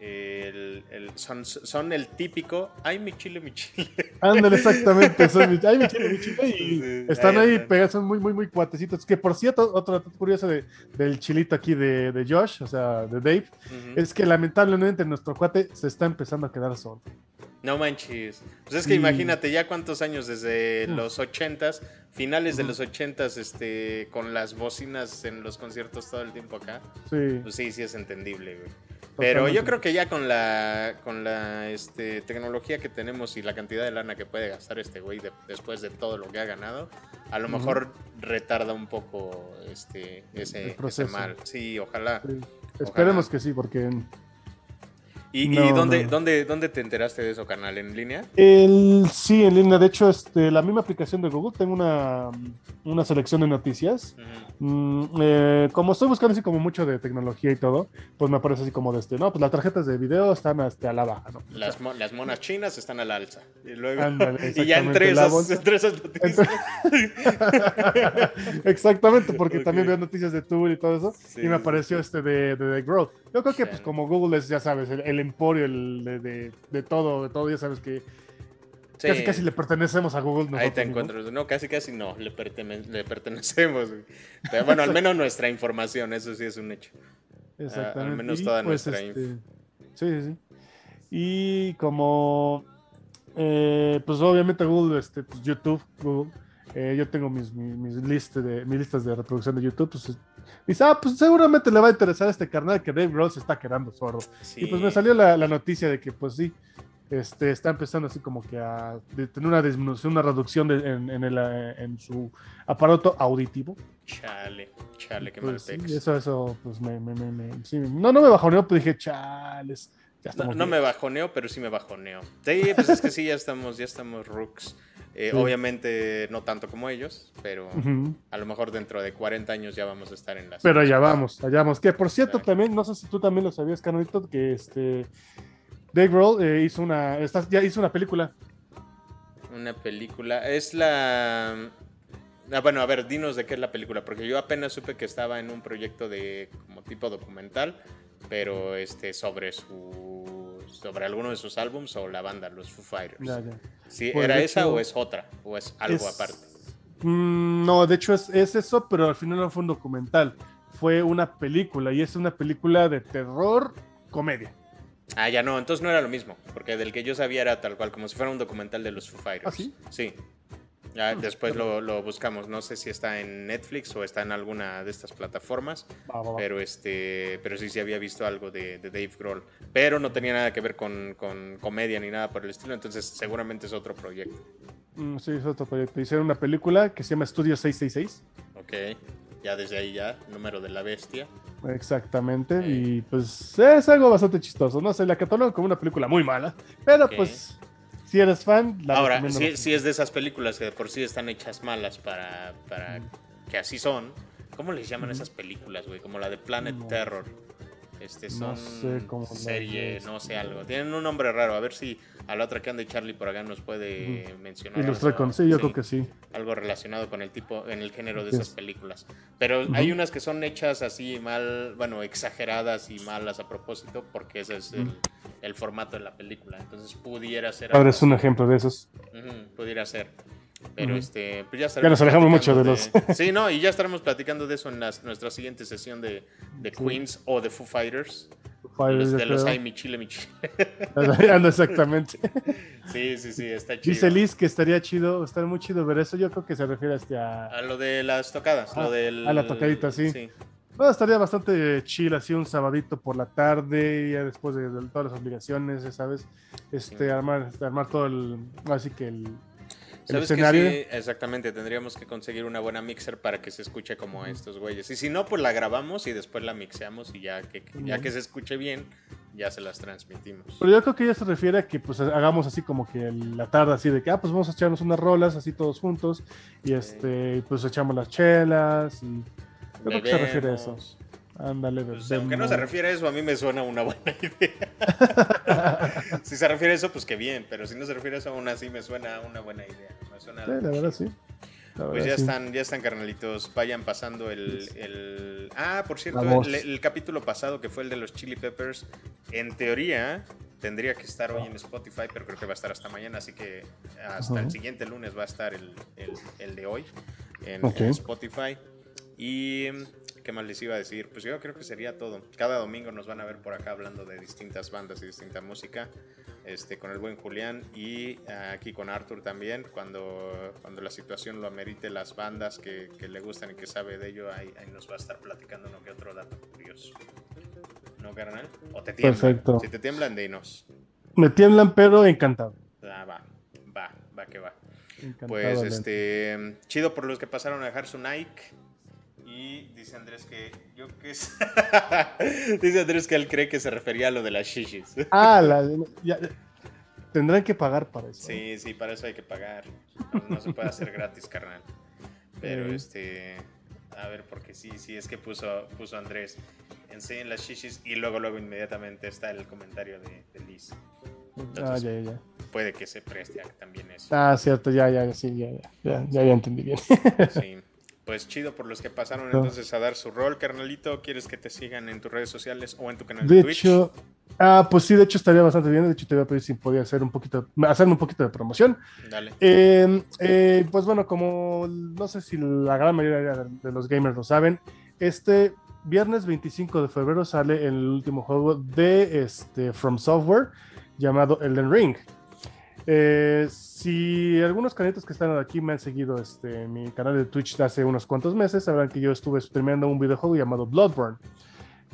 A: el, son, son, el típico, ay mi chile, mi chile. [laughs]
B: Ándale, exactamente, son mi, ay mi chile, mi chile. Y están ahí pegados, son muy, muy, muy cuatecitos. Que por cierto, otro dato curioso de, del chilito aquí de, de, Josh, o sea, de Dave, es que lamentablemente nuestro cuate se está empezando a quedar solo.
A: No manches. Pues es que imagínate ya cuántos años desde los ochentas, finales de los ochentas, este, con las bocinas en los conciertos todo el tiempo acá. Sí. Pues sí, sí es entendible, güey. Pero yo creo que ya con la, con la este, tecnología que tenemos y la cantidad de lana que puede gastar este güey después de todo lo que ha ganado, a lo mejor retarda un poco este, ese, mal. Sí, ojalá.
B: Esperemos que sí, porque
A: ¿Y, dónde, dónde, dónde te enteraste de eso, canal? ¿En línea?
B: El, sí, en línea. De hecho, este, la misma aplicación de Google, tengo una, una selección de noticias. Mm, eh, como estoy buscando así como mucho de tecnología y todo, pues me aparece así como de este, no, pues las tarjetas de video están este, a la baja, ¿no?
A: Las, las monas chinas están al alza. Y, luego, [laughs] y ya entre esas, entre esas noticias. [laughs]
B: exactamente, porque también veo noticias de Tour y todo eso. y me apareció este de, de, Growth. Yo creo que pues como Google es, ya sabes, el emporio el, de, de, todo, de todo, ya sabes que casi casi le pertenecemos a Google.
A: Ahí te encuentro, ¿no? casi casi no, le, le pertenecemos. Pero bueno, al menos nuestra información, eso sí es un hecho. Exactamente. al menos toda pues, nuestra
B: este, Sí, sí, Y como, eh, pues obviamente Google, este, pues YouTube, Google, eh, yo tengo mis, mis, listas de, mis listas de reproducción de YouTube, pues Dice, ah, pues seguramente le va a interesar a este carnal que Dave Grohl se está quedando sordo. Y pues me salió la, noticia de que, pues sí, este, está empezando así como que a tener una disminución, una reducción en, en, su aparato auditivo.
A: Chale, chale, qué pues, mal
B: sí, Eso, eso, pues me, me, me, sí, no, no me bajoneó, pues dije, chales.
A: No, no me bajoneo, pero sí me bajoneo. Sí, pues es que sí, ya estamos, ya estamos rooks. Eh, obviamente no tanto como ellos, pero a lo mejor dentro de 40 años ya vamos a estar en las.
B: Pero allá vamos, allá vamos. Que por cierto, también, no sé si tú también lo sabías, Canonito, que este Dave Grohl eh, hizo una, ya hizo una película.
A: Una película, es la. Ah, bueno, a ver, dinos de qué es la película, porque yo apenas supe que estaba en un proyecto de como tipo documental, pero este sobre su sobre alguno de sus álbums o la banda, los Foo Fighters. ¿Sí, pues, ¿Era esa o es otra? ¿O es algo aparte?
B: Mm, no, de hecho es, es, eso, pero al final no fue un documental. Fue una película y es una película de terror comedia.
A: Ah, ya no, entonces no era lo mismo, porque del que yo sabía era tal cual, como si fuera un documental de los Foo Fighters.
B: ¿Ah, sí?
A: Sí. Ya después lo, buscamos. No sé si está en Netflix o está en alguna de estas plataformas. Pero este, pero sí, sí había visto algo de, Dave Grohl. Pero no tenía nada que ver con, comedia ni nada por el estilo. Entonces seguramente es otro proyecto.
B: Mm, sí, es otro proyecto. Hicieron una película que se llama Studio 666.
A: Ok. Ya desde ahí ya, número de la bestia.
B: Exactamente. Y pues es algo bastante chistoso. No sé, la catalogan como una película muy mala. Pero pues si eres fan,
A: la Ahora, si, si, es de esas películas que de por sí están hechas malas para, para que así son, ¿Cómo les llaman esas películas, güey? Como la de Planet Terror. Este, son no sé serie, no sé algo. Tienen un nombre raro. A ver si a la otra que ande Charlie por acá nos puede mencionar.
B: Ilustrar con sí, yo creo que sí.
A: Algo relacionado con el tipo, en el género de esas películas. Pero hay unas que son hechas así mal, bueno, exageradas y malas a propósito, porque ese es el, formato de la película. Entonces pudiera ser.
B: Ahora es un ejemplo de esos.
A: pudiera ser. Pero este, pues ya,
B: ya nos alejamos mucho de, los. [laughs]
A: sí, no, y ya estaremos platicando de eso en nuestra siguiente sesión de, de Queens o de Foo Fighters. de los hay mi chile, mi chile. [laughs]
B: Ando exactamente. [laughs]
A: Sí, sí, sí, está chido.
B: Dice Liz que estaría chido, estaría muy chido ver eso. Yo creo que se refiere a, este a...
A: a lo de las tocadas, lo
B: ah,
A: del...
B: A la tocadita, sí. sí. No, estaría bastante chill, así un sabadito por la tarde, ya después de, todas las obligaciones, ¿sabes? Este, armar, armar todo el, así que el,
A: ¿Sabes Que sí, exactamente, tendríamos que conseguir una buena mixer para que se escuche como estos güeyes. Y si no, pues la grabamos y después la mixeamos y ya que, ya que se escuche bien, ya se las transmitimos.
B: Pero yo creo que ella se refiere a que pues hagamos así como que la tarde así de que, ah, pues vamos a echarnos unas rolas así todos juntos y este, pues echamos las chelas y... Yo creo que se refiere a eso. Ándale,
A: pues, aunque no se refiere a eso, a mí me suena una buena [laughs] idea. [laughs] si se refiere a eso, pues qué bien, pero si no se refiere a eso, aún así me suena una buena idea. Me suena
B: sí, la verdad sí.
A: pues ya están, ya están, carnalitos. Vayan pasando el. Ah, por cierto, el, capítulo pasado que fue el de los Chili Peppers, en teoría tendría que estar hoy en Spotify, pero creo que va a estar hasta mañana, así que hasta el siguiente lunes va a estar el, de hoy en Spotify. Y ¿qué más les iba a decir? Pues yo creo que sería todo. Cada domingo nos van a ver por acá hablando de distintas bandas y distinta música. Este, con el buen Julián y aquí con Arthur también, cuando, cuando la situación lo amerite, las bandas que, le gustan y que sabe de ello, ahí, nos va a estar platicando uno que otro dato curioso. ¿No, carnal? ¿O te tiemblan? Perfecto. Si te tiemblan, dinos.
B: Me tiemblan, pero encantado.
A: Ah, va, va, va que va. pues, este, chido por los que pasaron a dejar su Nike y dice Andrés que yo que [laughs] dice Andrés que él cree que se refería a lo de las shishis.
B: Ah, tendrán que pagar para eso.
A: Sí, sí, para eso hay que pagar. No, se puede hacer gratis, carnal. Pero este, a ver, porque sí, sí, es que puso, puso Andrés, enseñen las shishis y luego, luego inmediatamente está el comentario de, Liz.
B: ah, ya, ya.
A: Puede que se preste también eso.
B: Ah, cierto, ya, ya, sí, ya, ya, ya, ya, ya entendí bien.
A: Sí [laughs] pues chido por los que pasaron entonces a dar su rol, carnalito. ¿Quieres que te sigan en tus redes sociales o en tu canal de,
B: de
A: Twitch?
B: Hecho, ah, pues sí, de hecho estaría bastante bien. De hecho, te voy a pedir si podía hacer un poquito, hacerme un poquito de promoción.
A: Dale.
B: Em, eh, pues bueno, como no sé si la gran mayoría de los gamers lo saben, este viernes 25 de febrero sale el último juego de este, From Software llamado Elden Ring. Eh, si algunos candidatos que están aquí me han seguido este, en mi canal de Twitch de hace unos cuantos meses, sabrán que yo estuve streameando un videojuego llamado Bloodborne.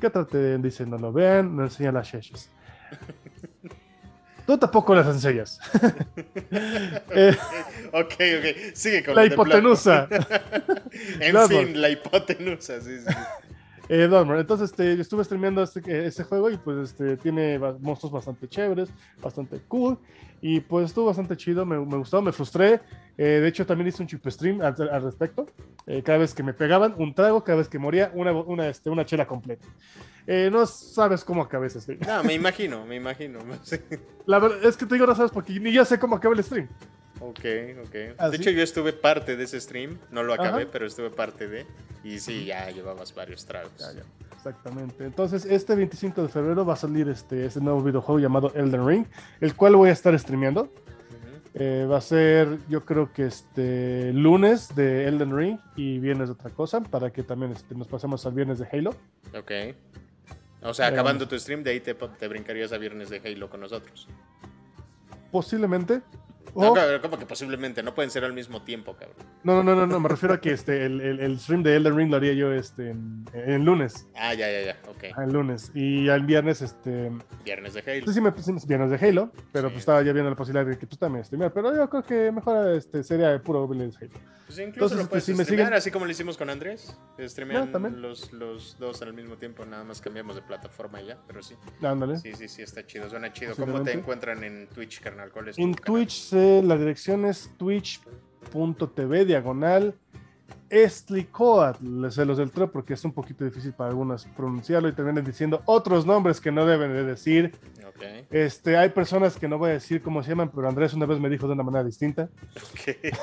B: Que traté, dice, no lo vean, no enseña las sheshes. [laughs] Tú tampoco las enseñas. [laughs]
A: eh, ok, ok. Sigue con
B: la hipotenusa. [laughs]
A: en fin, la hipotenusa, sí, sí.
B: Eh, Entonces este, estuve streameando este, este, juego y pues este, tiene monstruos bastante chéveres, bastante cool. Y pues estuvo bastante chido, me, gustó, me frustré. Eh, de hecho, también hice un chip stream al, respecto. Eh, cada vez que me pegaban, un trago, cada vez que moría, una, una, este, una chela completa. Eh, no sabes cómo acabé ese stream.
A: No, me imagino, me imagino. [laughs]
B: La verdad es que te digo, no sabes porque ni ya sé cómo acabé el stream.
A: Ok, ok. De hecho, yo estuve parte de ese stream, no lo acabé, pero estuve parte de. Y sí, ya llevabas varios tragos.
B: Exactamente. Entonces, este 25 de febrero va a salir este, este nuevo videojuego llamado Elden Ring, el cual voy a estar streameando. Eh, va a ser, yo creo que este lunes de Elden Ring y viernes de otra cosa, para que también este, nos pasemos al viernes de Halo.
A: Ok. O sea, acabando tu stream, de ahí te, te brincarías a viernes de Halo con nosotros.
B: Posiblemente.
A: No, como que posiblemente, no pueden ser al mismo tiempo, cabrón.
B: No, no, no, no, me refiero a que este, el, el, stream de Elden Ring lo haría yo este, en, en lunes.
A: Ah, ya, ya, ya, ok.
B: Ah, el lunes. Y el viernes, este...
A: Viernes de Halo.
B: Sí, sí, me, viernes de Halo, pero pues estaba ya viendo la posibilidad de que tú también streamear. Pero yo creo que mejor este, sería puro viernes de Halo.
A: Pues incluso lo puedes este, si así como lo hicimos con Andrés. Streamean los, los dos al mismo tiempo, nada más cambiamos de plataforma y ya, pero sí.
B: Ándale.
A: Sí, sí, sí, está chido, suena chido. ¿Cómo te encuentran en Twitch, carnal? ¿Cuál es
B: En Twitch, la dirección es twitch.tv diagonal Estlicoatl, se los deltreo porque es un poquito difícil para algunos pronunciarlo y también diciendo otros nombres que no deben de decir. Este, hay personas que no voy a decir cómo se llaman, pero Andrés una vez me dijo de una manera distinta.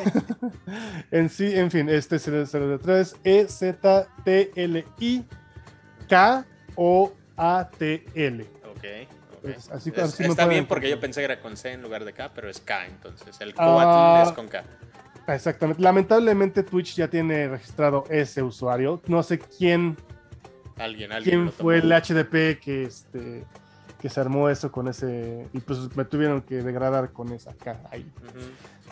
B: [laughs] en sí, en fin, este se los deltreo es
A: Así, está bien porque yo pensé que era con C en lugar de K, pero es K, entonces el Coatl es con K.
B: Exactamente. Lamentablemente Twitch ya tiene registrado ese usuario. No sé quién.
A: Alguien, alguien.
B: ¿Quién fue el HDP que este que se armó eso con ese y pues me tuvieron que degradar con esa K ahí.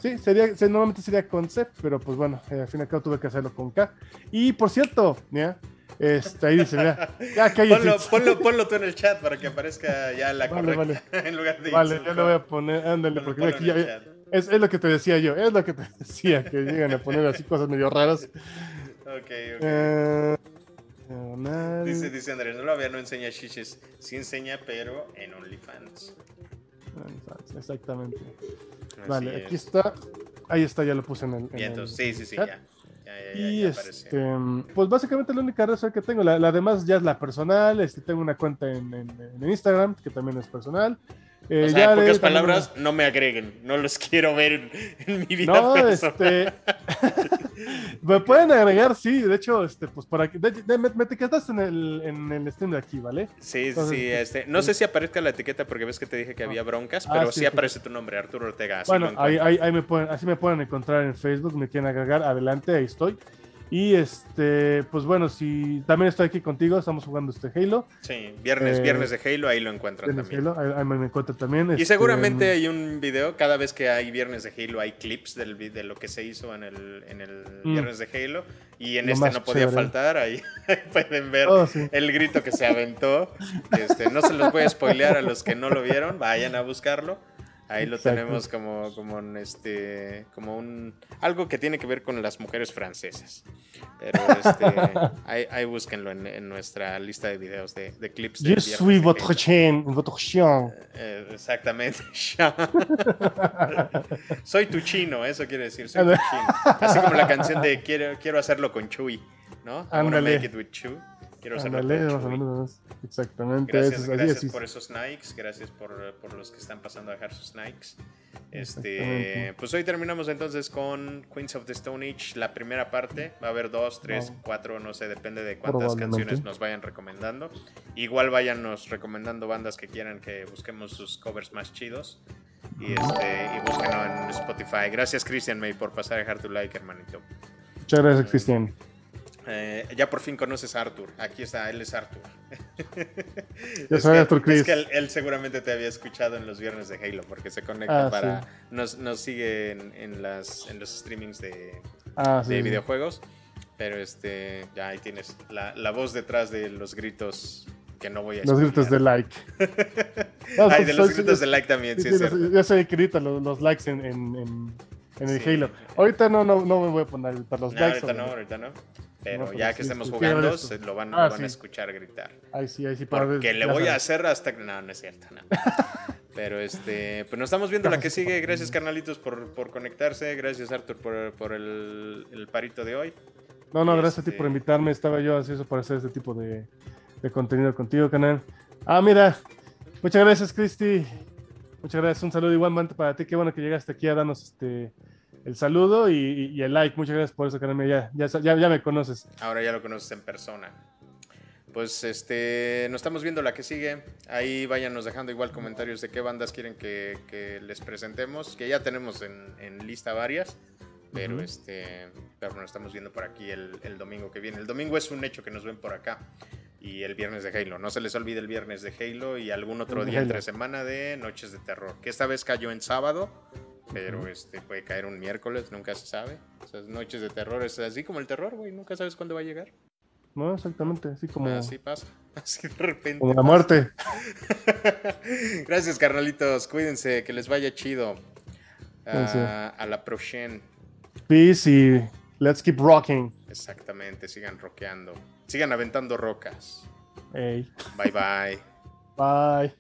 B: Sí, sería, normalmente sería con C, pero pues bueno, eh, al fin y al cabo tuve que hacerlo con K. Y por cierto, ¿ya? Este, ahí dice, mira,
A: ya [laughs] ponlo, ponlo, ponlo, tú en el chat para que aparezca ya la
B: vale, correcta vale. [laughs] en lugar de Vale, yo lo voy a poner, ándale, porque aquí ya, es, es, lo que te decía yo, es lo que te [laughs] decía, que llegan a poner así cosas medio raras.
A: Ok, ok. Eh, dice, dice Andrés, no lo había, no enseña chiches. Sí enseña, pero en OnlyFans.
B: OnlyFans, exactamente. vale, aquí está. Ahí está, ya lo puse en el.
A: En entonces, sí, sí, sí, ya.
B: Y este, pues básicamente la única red social que tengo, la, la, demás ya es la personal, este, tengo una cuenta en, en Instagram que también es personal,
A: eh, o sea, en pocas palabras, no me agreguen. No los [laughs] quiero ver en, mi vida no, Este... [laughs]
B: me pueden agregar, sí. De hecho, este, pues para que. me, etiquetas en el, en el stream de aquí, ¿vale?
A: Sí, sí. Este, no sé si aparezca la etiqueta porque ves que te dije que había broncas, ah, pero sí, aparece tu nombre, Arturo Ortega.
B: bueno, ahí, ahí, ahí, me pueden, así me pueden encontrar en Facebook. Me quieren agregar, adelante, ahí estoy. Y este, pues bueno, si también estoy aquí contigo, estamos jugando este Halo.
A: Sí, viernes, eh, viernes de Halo, ahí lo encuentran también.
B: Halo, ahí, me encuentran también.
A: Y este, seguramente hay un video, cada vez que hay viernes de Halo hay clips del, de lo que se hizo en el, en el mm. viernes de Halo. Y en este no podía faltar, ahí [laughs] pueden ver oh, el grito que se aventó. Este, no se los voy a spoilear a los que no lo vieron, vayan a buscarlo. Ahí lo tenemos como, como un, este, como un, algo que tiene que ver con las mujeres francesas. Pero este, [laughs] ahí, ahí búsquenlo en, en, nuestra lista de videos de, de clips.
B: Je suis votre chien, votre chien.
A: Eh, exactamente, [laughs] soy tu chino, eso quiere decir, soy tu [laughs] chino. Así como la canción de quiero, quiero hacerlo con Chuy, ¿no? I wanna make it with Chuy. Quiero
B: hacerlo Exactamente.
A: Gracias, gracias por esos Nikes, gracias por, por, los que están pasando a dejar sus Nikes. Este, pues hoy terminamos entonces con Queens of the Stone Age, la primera parte. Va a haber dos, tres, cuatro, no sé, depende de cuántas canciones nos vayan recomendando. Igual váyanos recomendando bandas que quieran que busquemos sus covers más chidos. Y, este, y búsquenlo en Spotify. Gracias, Christian May, por pasar a dejar tu like, hermanito.
B: Muchas gracias, Christian.
A: Eh, ya por fin conoces a Arthur. Aquí está, él es Arthur.
B: es Arthur
A: Es que él, seguramente te había escuchado en los viernes de Halo, porque se conecta ah, para. Nos, sigue en, las, en los streamings de, ah, de videojuegos. Pero este, ya ahí tienes la, voz detrás de los gritos que no voy a
B: Los gritos de like. [laughs]
A: Ay, de los gritos de like también, sí,
B: Yo sé que grito los, likes en, en, el Halo. Ahorita no, no, no me voy a poner a gritar los likes.
A: Ahorita no, ahorita no. Pero ya que estemos jugando, lo van, ah, van a escuchar gritar.
B: Ahí sí, ahí sí.
A: Porque le voy a hacer hasta que... No, no es cierto. No. [laughs] Pero este, pues nos estamos viendo la que sigue. Gracias, carnalitos, por, por conectarse. Gracias, Arthur, por, por el, el, parito de hoy.
B: No, no, gracias a ti por este invitarme. Estaba yo ansioso por hacer este tipo de, de contenido contigo, canal. Ah, mira. Muchas gracias, Cristi. Muchas gracias. Un saludo igualmente para ti. Qué bueno que llegaste aquí a darnos este el saludo y, el like. Muchas gracias por eso, Carmen. Ya, ya, ya, me conoces.
A: Ahora ya lo conoces en persona. Pues este, nos estamos viendo la que sigue. Ahí váyanos dejando igual comentarios de qué bandas quieren que, les presentemos. Que ya tenemos en, lista varias. Pero este, pero nos estamos viendo por aquí el, el, domingo que viene. El domingo es un hecho que nos ven por acá. Y el viernes de Halo. No se les olvide el viernes de Halo y algún otro día entre semana de Noches de Terror. Que esta vez cayó en sábado pero este puede caer un miércoles, nunca se sabe. Esas noches de terror es así como el terror, güey, nunca sabes cuándo va a llegar.
B: No, exactamente, así como.
A: Así pasa, [laughs] así de repente.
B: Como la muerte. [laughs]
A: Gracias, carnalitos, cuídense, que les vaya chido. Uh, a la próxima.
B: Peace y let's keep rocking.
A: Exactamente, sigan rockeando. Sigan aventando rocas.
B: Hey.
A: Bye bye.
B: Bye.